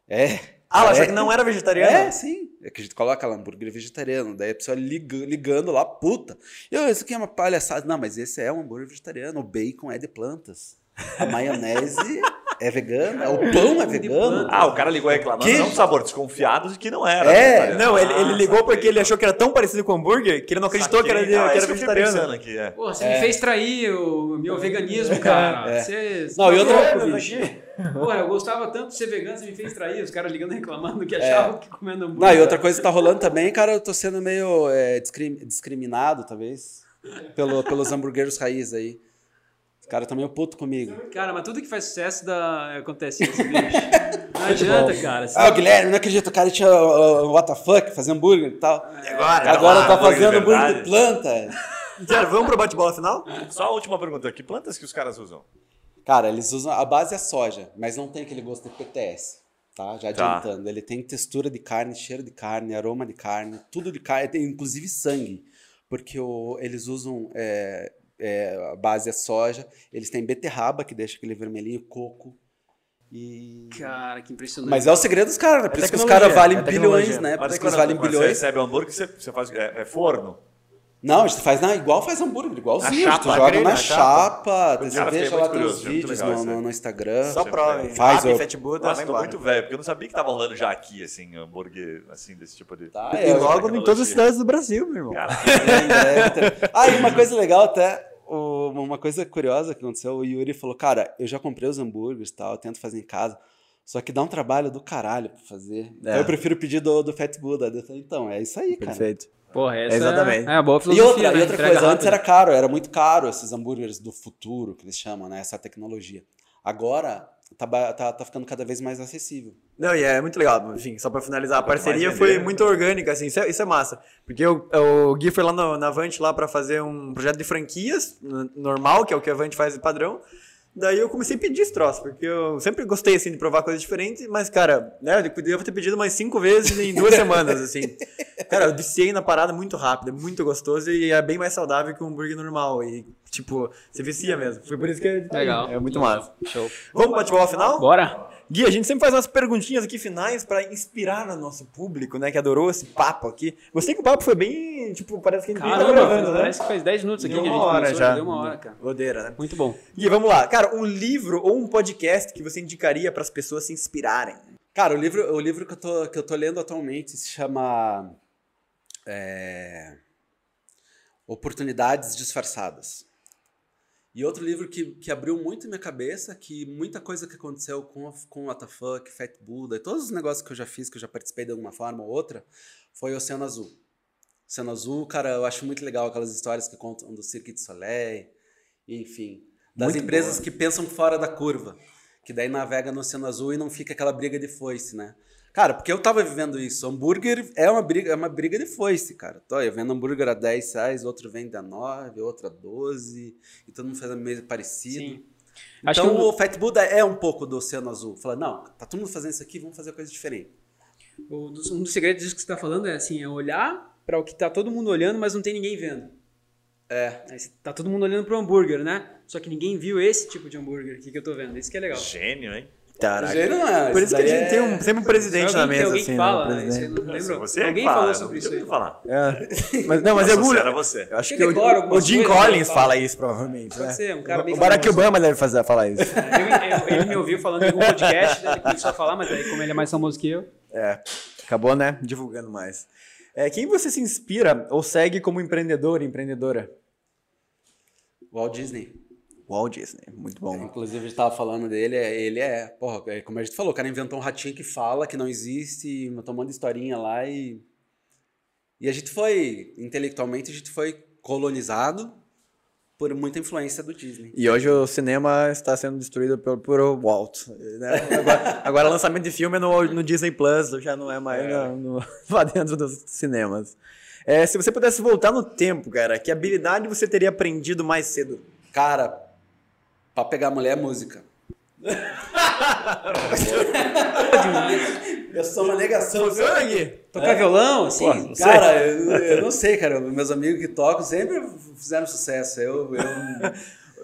É. Ah, ela é. achou que não era vegetariano? É, sim. É que a gente coloca lá hambúrguer vegetariano. Daí a pessoa liga, ligando lá, puta. Eu, isso aqui é uma palhaçada. Não, mas esse é um hambúrguer vegetariano. O bacon é de plantas. A maionese é vegana. O pão é vegano. Ah, o cara ligou reclamando, Que? não um sabor desconfiado de que não era. É, vegetariano. Não, ele, ele Ah, ligou saquei. porque ele achou que era tão parecido com hambúrguer que ele não acreditou que era, Saquei. Ah, que era vegetariano. pensando aqui, é. Pô, você me fez trair o meu veganismo, cara. É. Você... Não, e outra- bicho. Porra, eu gostava tanto de ser vegano, você me fez trair. Os caras ligando reclamando que achavam que comendo hambúrguer. Não, e outra coisa que tá rolando também, cara, eu tô sendo meio é, discrim- discriminado, talvez, pelo, pelos hambúrgueres raiz aí. Caras tão meio puto comigo. Cara, mas tudo que faz sucesso dá... acontece isso, bicho. Não adianta, cara. Ah, o Guilherme, não acredito, o cara tinha uh, what the fuck, fazer hambúrguer e tal. E agora? Agora tá fazendo hambúrguer de planta. Cara, vamos pro bate-bola final? Só a última pergunta: que plantas que os caras usam? Cara, eles usam. A base é soja, mas não tem aquele gosto de PTS. Tá? Já Tá. adiantando. Ele tem textura de carne, cheiro de carne, aroma de carne, tudo de carne, tem inclusive sangue. Porque o, eles usam. é, é, a base é soja, eles têm beterraba, que deixa aquele vermelhinho, coco. E. Cara, que impressionante. Mas é o segredo dos caras, né? Por É isso que os caras valem é bilhões, né? Por isso que eles valem quando Você bilhões. recebe hambúrguer, você, você faz. É, é forno? Não, a gente faz na, igual faz hambúrguer, igualzinho. Tu joga grelha, na chapa, você muito lá achei muito vídeos legal no, no, no Instagram. Só prova, faz. hein? Faz Rap, o- Fat Buddha, Nossa, tô embora. muito velho, porque eu não sabia que tava rolando já aqui, assim, hambúrguer, assim, desse tipo de. Tá, E é, logo em todas as cidades do Brasil, meu irmão. Cara, É, ah, e uma coisa legal até, uma coisa curiosa que aconteceu, o Yuri falou, cara, eu já comprei os hambúrgueres e tal, eu tento fazer em casa, só que dá um trabalho do caralho pra fazer. Então É. eu prefiro pedir do, do Fat Buddha. Então, é isso aí, cara. Perfeito. Porra, essa Exatamente. é a boa E filosofia, outra, né? e outra coisa, antes rápido. era caro, era muito caro esses hambúrgueres do futuro, que eles chamam, né? Essa tecnologia. Agora, tá, tá, tá ficando cada vez mais acessível. Não, e é muito legal. Enfim, só pra finalizar, a parceria foi vender. muito orgânica, assim, isso é, isso é massa. Porque o, o Gui foi lá no- na Avante lá pra fazer um projeto de franquias, normal, que é o que a Avante faz de padrão. Daí eu comecei a pedir esse troço, porque eu sempre gostei, assim, de provar coisas diferentes, mas, cara, né, eu devo ter pedido umas cinco vezes em duas semanas, assim. Cara, eu viciei na parada muito rápido, é muito gostoso e é bem mais saudável que um hambúrguer normal. E, tipo, você vicia mesmo. Foi por isso que é, Legal. é muito massa. Show. Vamos pro bate-bola final? Bora? Gui, a gente sempre faz umas perguntinhas aqui finais pra inspirar o nosso público, né? Que adorou esse papo aqui. Gostei que o papo foi bem, tipo, parece que a gente tá Caramba, gravando, né? parece que faz 10 minutos aqui Deu que a uma gente hora começou, já. Deu uma hora, cara. Rodeira, né? Muito bom. Gui, vamos lá. Cara, um livro ou um podcast que você indicaria pras pessoas se inspirarem? Cara, o livro, o livro que, eu tô, que eu tô lendo atualmente se chama é, Oportunidades Disfarçadas. E outro livro que, que abriu muito minha cabeça, que muita coisa que aconteceu com, com o WTF, Fat Buddha e todos os negócios que eu já fiz, que eu já participei de alguma forma ou outra, foi Oceano Azul. Oceano Azul, cara, eu acho muito legal aquelas histórias que contam do Cirque de Soleil, enfim. Das Muito empresas boa. que pensam fora da curva, que daí navega no Oceano Azul e não fica aquela briga de foice, né? Cara, porque eu tava vivendo isso. Hambúrguer é uma briga, é uma briga de foice, cara. Tô, eu vendo hambúrguer a 10 reais, outro vende a 9, outro a 12, e todo mundo faz a mesma parecido. Sim. Acho então que o Fat Buddha é um pouco do Oceano Azul. Fala, não, tá todo mundo fazendo isso aqui, vamos fazer coisa diferente. Um dos segredos disso que você tá falando é assim, é olhar para o que tá todo mundo olhando, mas não tem ninguém vendo. É. Aí tá todo mundo olhando pro hambúrguer, né? Só que ninguém viu esse tipo de hambúrguer aqui que eu tô vendo. Isso que é legal. Gênio, hein? Caraca. Não é, Por isso que a gente é- tem um, sempre um presidente Alguém- na mesa, alguém assim, né, fala, né? Isso aí presidente. não lembro. Você alguém fala, falou eu sobre isso aí. que falar. É. Mas, não, mas é era você. Eu acho Você que o, o Jim né, Collins fala. isso, provavelmente. Pode né? ser, um cara bem o Barack famoso. Obama deve fazer, falar isso. Eu- eu- ele me ouviu falando em algum podcast, daí ele começou a falar, mas daí, como ele é mais famoso que eu. É, acabou, né? Divulgando mais. É, quem você se inspira ou segue como empreendedor, empreendedora? Walt Disney. Walt Disney, muito bom. Inclusive, a gente tava falando dele, é- ele é, porra, é como a gente falou, o cara inventou um ratinho que fala, que não existe, monte de historinha lá e. E a gente foi, intelectualmente, a gente foi colonizado por muita influência do Disney. E hoje o cinema está sendo destruído por, por Walt. né? Agora, agora lançamento de filme é no, no Disney Plus, já não é mais no- no- lá dentro dos cinemas. É, se você pudesse voltar no tempo, cara, que habilidade você teria aprendido mais cedo? Cara, pra pegar mulher é música. Eu sou uma negação. aqui. Tocar violão, assim. Pô, Cara, eu, eu não sei, cara. Meus amigos que tocam sempre fizeram sucesso. Eu, eu,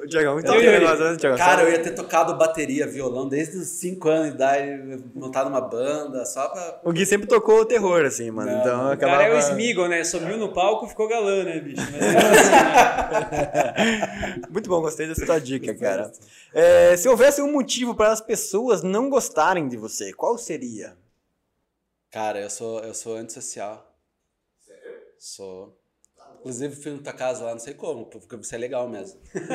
Tiagão, então, Eu, tem um Yuri. negócio, né, Tiagão? cara, eu ia ter tocado bateria, violão desde os 5 anos de idade, montado uma banda, só pra. O Gui sempre tocou o terror, assim, mano. Não, então o O acabava... cara é o Smeagol, né? Subiu no palco, ficou galã, né, bicho? Mas é assim, né? Muito bom, gostei dessa tua dica, cara. É, se houvesse um motivo para as pessoas não gostarem de você, qual seria? Cara, eu sou, eu sou antissocial. Sério? Sou. Inclusive, fui na tua casa lá, não sei como, porque você é legal mesmo. Foi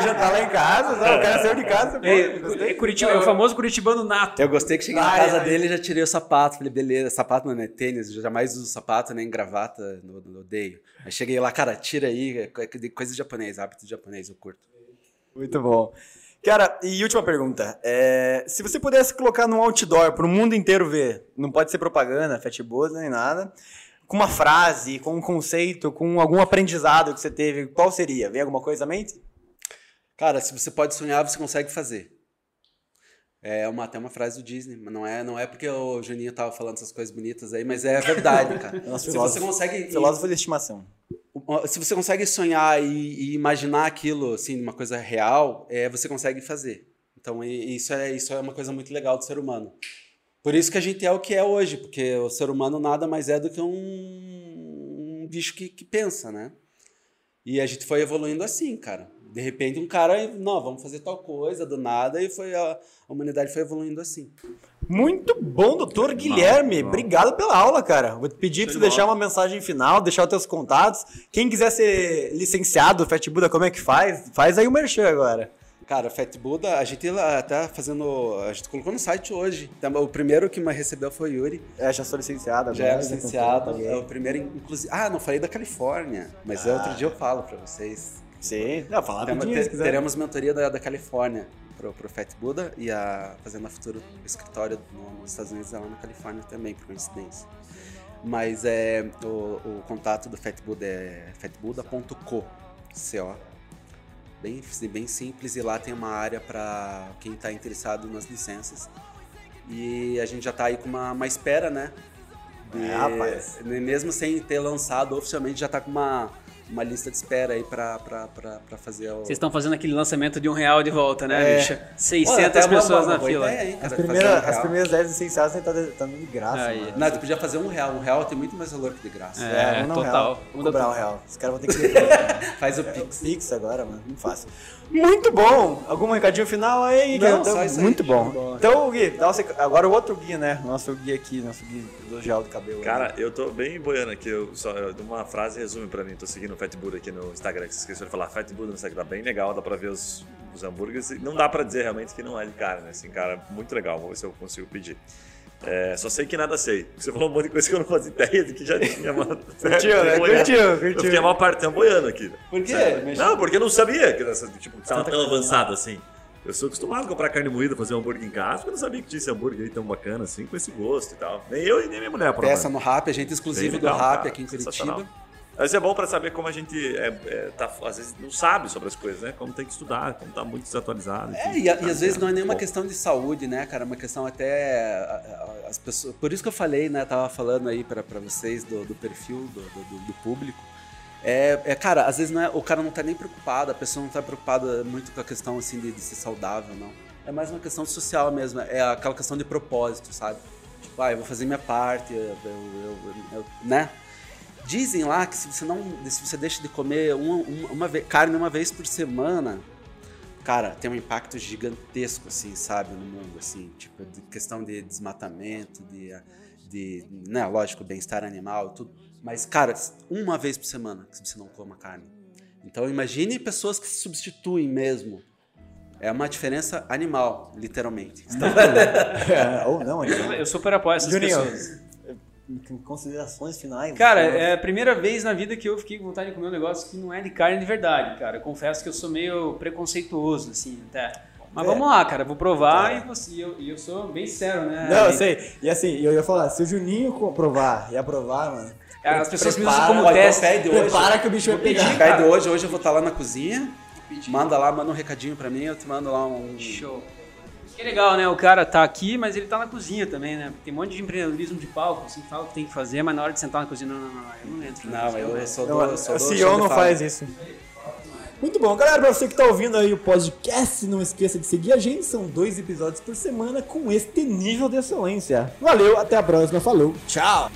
jantar lá em casa, sabe? o cara saiu de casa. É, é, Curitiba, é o famoso curitibano nato. Eu gostei que cheguei na casa ai. dele e já tirei o sapato. Falei, beleza, sapato não é tênis, eu jamais uso sapato, nem gravata, no, no odeio. Aí cheguei lá, cara, tira aí, é de coisa de japonês, hábito de japonês, eu curto. Muito bom. Cara, e última pergunta. É, se você pudesse colocar num outdoor para o mundo inteiro ver, não pode ser propaganda, fatboas nem nada, com uma frase, com um conceito, com algum aprendizado que você teve, qual seria? Vem alguma coisa à mente? Cara, se você pode sonhar, você consegue fazer. É uma, até uma frase do Disney, mas não é, não é porque o Juninho tava falando essas coisas bonitas aí, mas é verdade, cara. Nosso se filósofo- você consegue. Filósofo de estimação. Se você consegue sonhar e, e imaginar aquilo, assim, uma coisa real, é, você consegue fazer. Então, isso é, isso é uma coisa muito legal do ser humano. Por isso que a gente é o que é hoje, porque o ser humano nada mais é do que um, um bicho que, que pensa, né? E a gente foi evoluindo assim, cara. De repente, um cara, não, vamos fazer tal coisa do nada, e foi a, a humanidade foi evoluindo assim. Muito bom, doutor Guilherme. Obrigado pela aula, cara. Vou te pedir para você deixar uma mensagem final, deixar os teus contatos. Quem quiser ser licenciado do Fat Buda, como é que faz? Faz aí o merchan agora. Cara, Fat Buda, a gente tá fazendo. A gente colocou no site hoje. Então, O primeiro que me recebeu foi o Yuri. É, já sou licenciado Já é paguei. É o primeiro, inclusive. Ah, não falei da Califórnia. Mas é outro dia eu falo pra vocês. Sim, não, falar se quiser. teremos mentoria da, da Califórnia pro, pro Fat Buda e a Fazenda Futuro, o escritório no- nos Estados Unidos é lá na Califórnia também, por coincidência. Mas é, o, o contato do Fat Buda é fatbuda.co, C-O. Bem, bem simples e lá tem uma área para quem está interessado nas licenças. E a gente já está aí com uma, uma espera, né? É, rapaz. Mesmo sem ter lançado oficialmente, já está com uma, uma lista de espera aí pra, pra, pra, pra fazer o. Vocês estão fazendo aquele lançamento de um real de volta, né, É. bicha? Pô, 600 até uma- pessoas uma na fila. ideia, hein, As primeiras, um as primeiras 10 licenciadas tá, tá dando de graça, Aí. mano. Não, tu podia fazer um real. Um real tem muito mais valor que de graça. É, vamos dar um total. Real. Vou cobrar um real. Os caras vão ter que Faz o Pix. Pix agora, mano. Não fácil. Muito bom! Algum recadinho final aí? Não, Então, só isso aí. Muito bom. Então, Gui, agora o outro Gui, né? Nosso Gui aqui, nosso Gui do gel do cabelo. Cara, eu tô bem boiando aqui. Eu só, uma frase resume pra mim. Tô seguindo o Fat Buddha aqui no Instagram, que você esqueceu de falar. Fat Buddha no Instagram, bem legal. Dá pra ver os, os hambúrgueres. Não dá pra dizer realmente que não é de carne, né? Assim, cara, muito legal. Vou ver se eu consigo pedir. É, só sei que nada sei. Você falou um monte de coisa que eu não fazia ideia de que já tinha, mano. Curtiu, né? Curtiu, Eu curtiu. fiquei mal partendo boiando aqui. Por quê? Não, porque eu não sabia que essa, tipo, tava tão avançado assim. Eu sou acostumado a comprar carne moída, fazer um hambúrguer em casa, porque eu não sabia que tinha esse hambúrguer aí tão bacana assim, com esse gosto e tal. Nem eu e nem minha mulher, por Peça no Rap, agente exclusivo Bem do legal, Rap cara. aqui em. Curitiba. Mas é bom pra saber como a gente é, é, tá, às vezes não sabe sobre as coisas, né? Como tem que estudar, como tá muito desatualizado. É, e, a- Tá e às vezes não é nenhuma Bom, questão de saúde, né, cara? É uma questão até. As pessoas, por isso que eu falei, né? Tava falando aí pra vocês do, do perfil do, do- do- do público. É, é, cara, às vezes não é, o cara não tá nem preocupado, a pessoa não tá preocupada muito com a questão assim de, de ser saudável, não. É mais uma questão social mesmo, é aquela questão de propósito, sabe? Tipo, ah, eu vou fazer minha parte, eu, eu- eu- eu- né? Dizem lá que se você não, se você deixa de comer uma, uma, uma ve- carne uma vez por semana, cara, tem um impacto gigantesco, assim, sabe, no mundo, assim, tipo, de questão de desmatamento, de, de né, lógico, bem-estar animal, tudo. Mas, cara, uma vez por semana que você não coma carne. Então, imagine pessoas que se substituem mesmo. É uma diferença animal, literalmente. É, ou não. Eu super apoio essas Juninho, pessoas. Considerações finais? Cara, é a primeira vez na vida que eu fiquei com vontade de comer um negócio que não é de carne de verdade, cara. Eu confesso que eu sou meio preconceituoso, assim, até. Mas É. vamos lá, cara, vou provar e, você, e eu, e eu sou bem sério, né? Não, eu sei. E assim, eu ia falar, se o Juninho provar e aprovar, mano. Cara, as pessoas me prepara- usam como teste. pede hoje. Prepara que o bicho vai pegar. Pede hoje, hoje eu vou estar lá na cozinha. Manda lá, manda um recadinho pra mim, eu te mando lá um. Show. Que legal, né? O cara tá aqui, mas ele tá na cozinha também, né? Tem um monte de empreendedorismo de palco, assim, fala o que tem que fazer, mas na hora de sentar na cozinha, não, não, não, eu não entro. Não, eu sou do. Não, sou o do CEO não faz isso. Muito bom, galera. Pra você que tá ouvindo aí o podcast, não esqueça de seguir a gente. São dois episódios por semana com este nível de excelência. Valeu, até a próxima. Falou, tchau.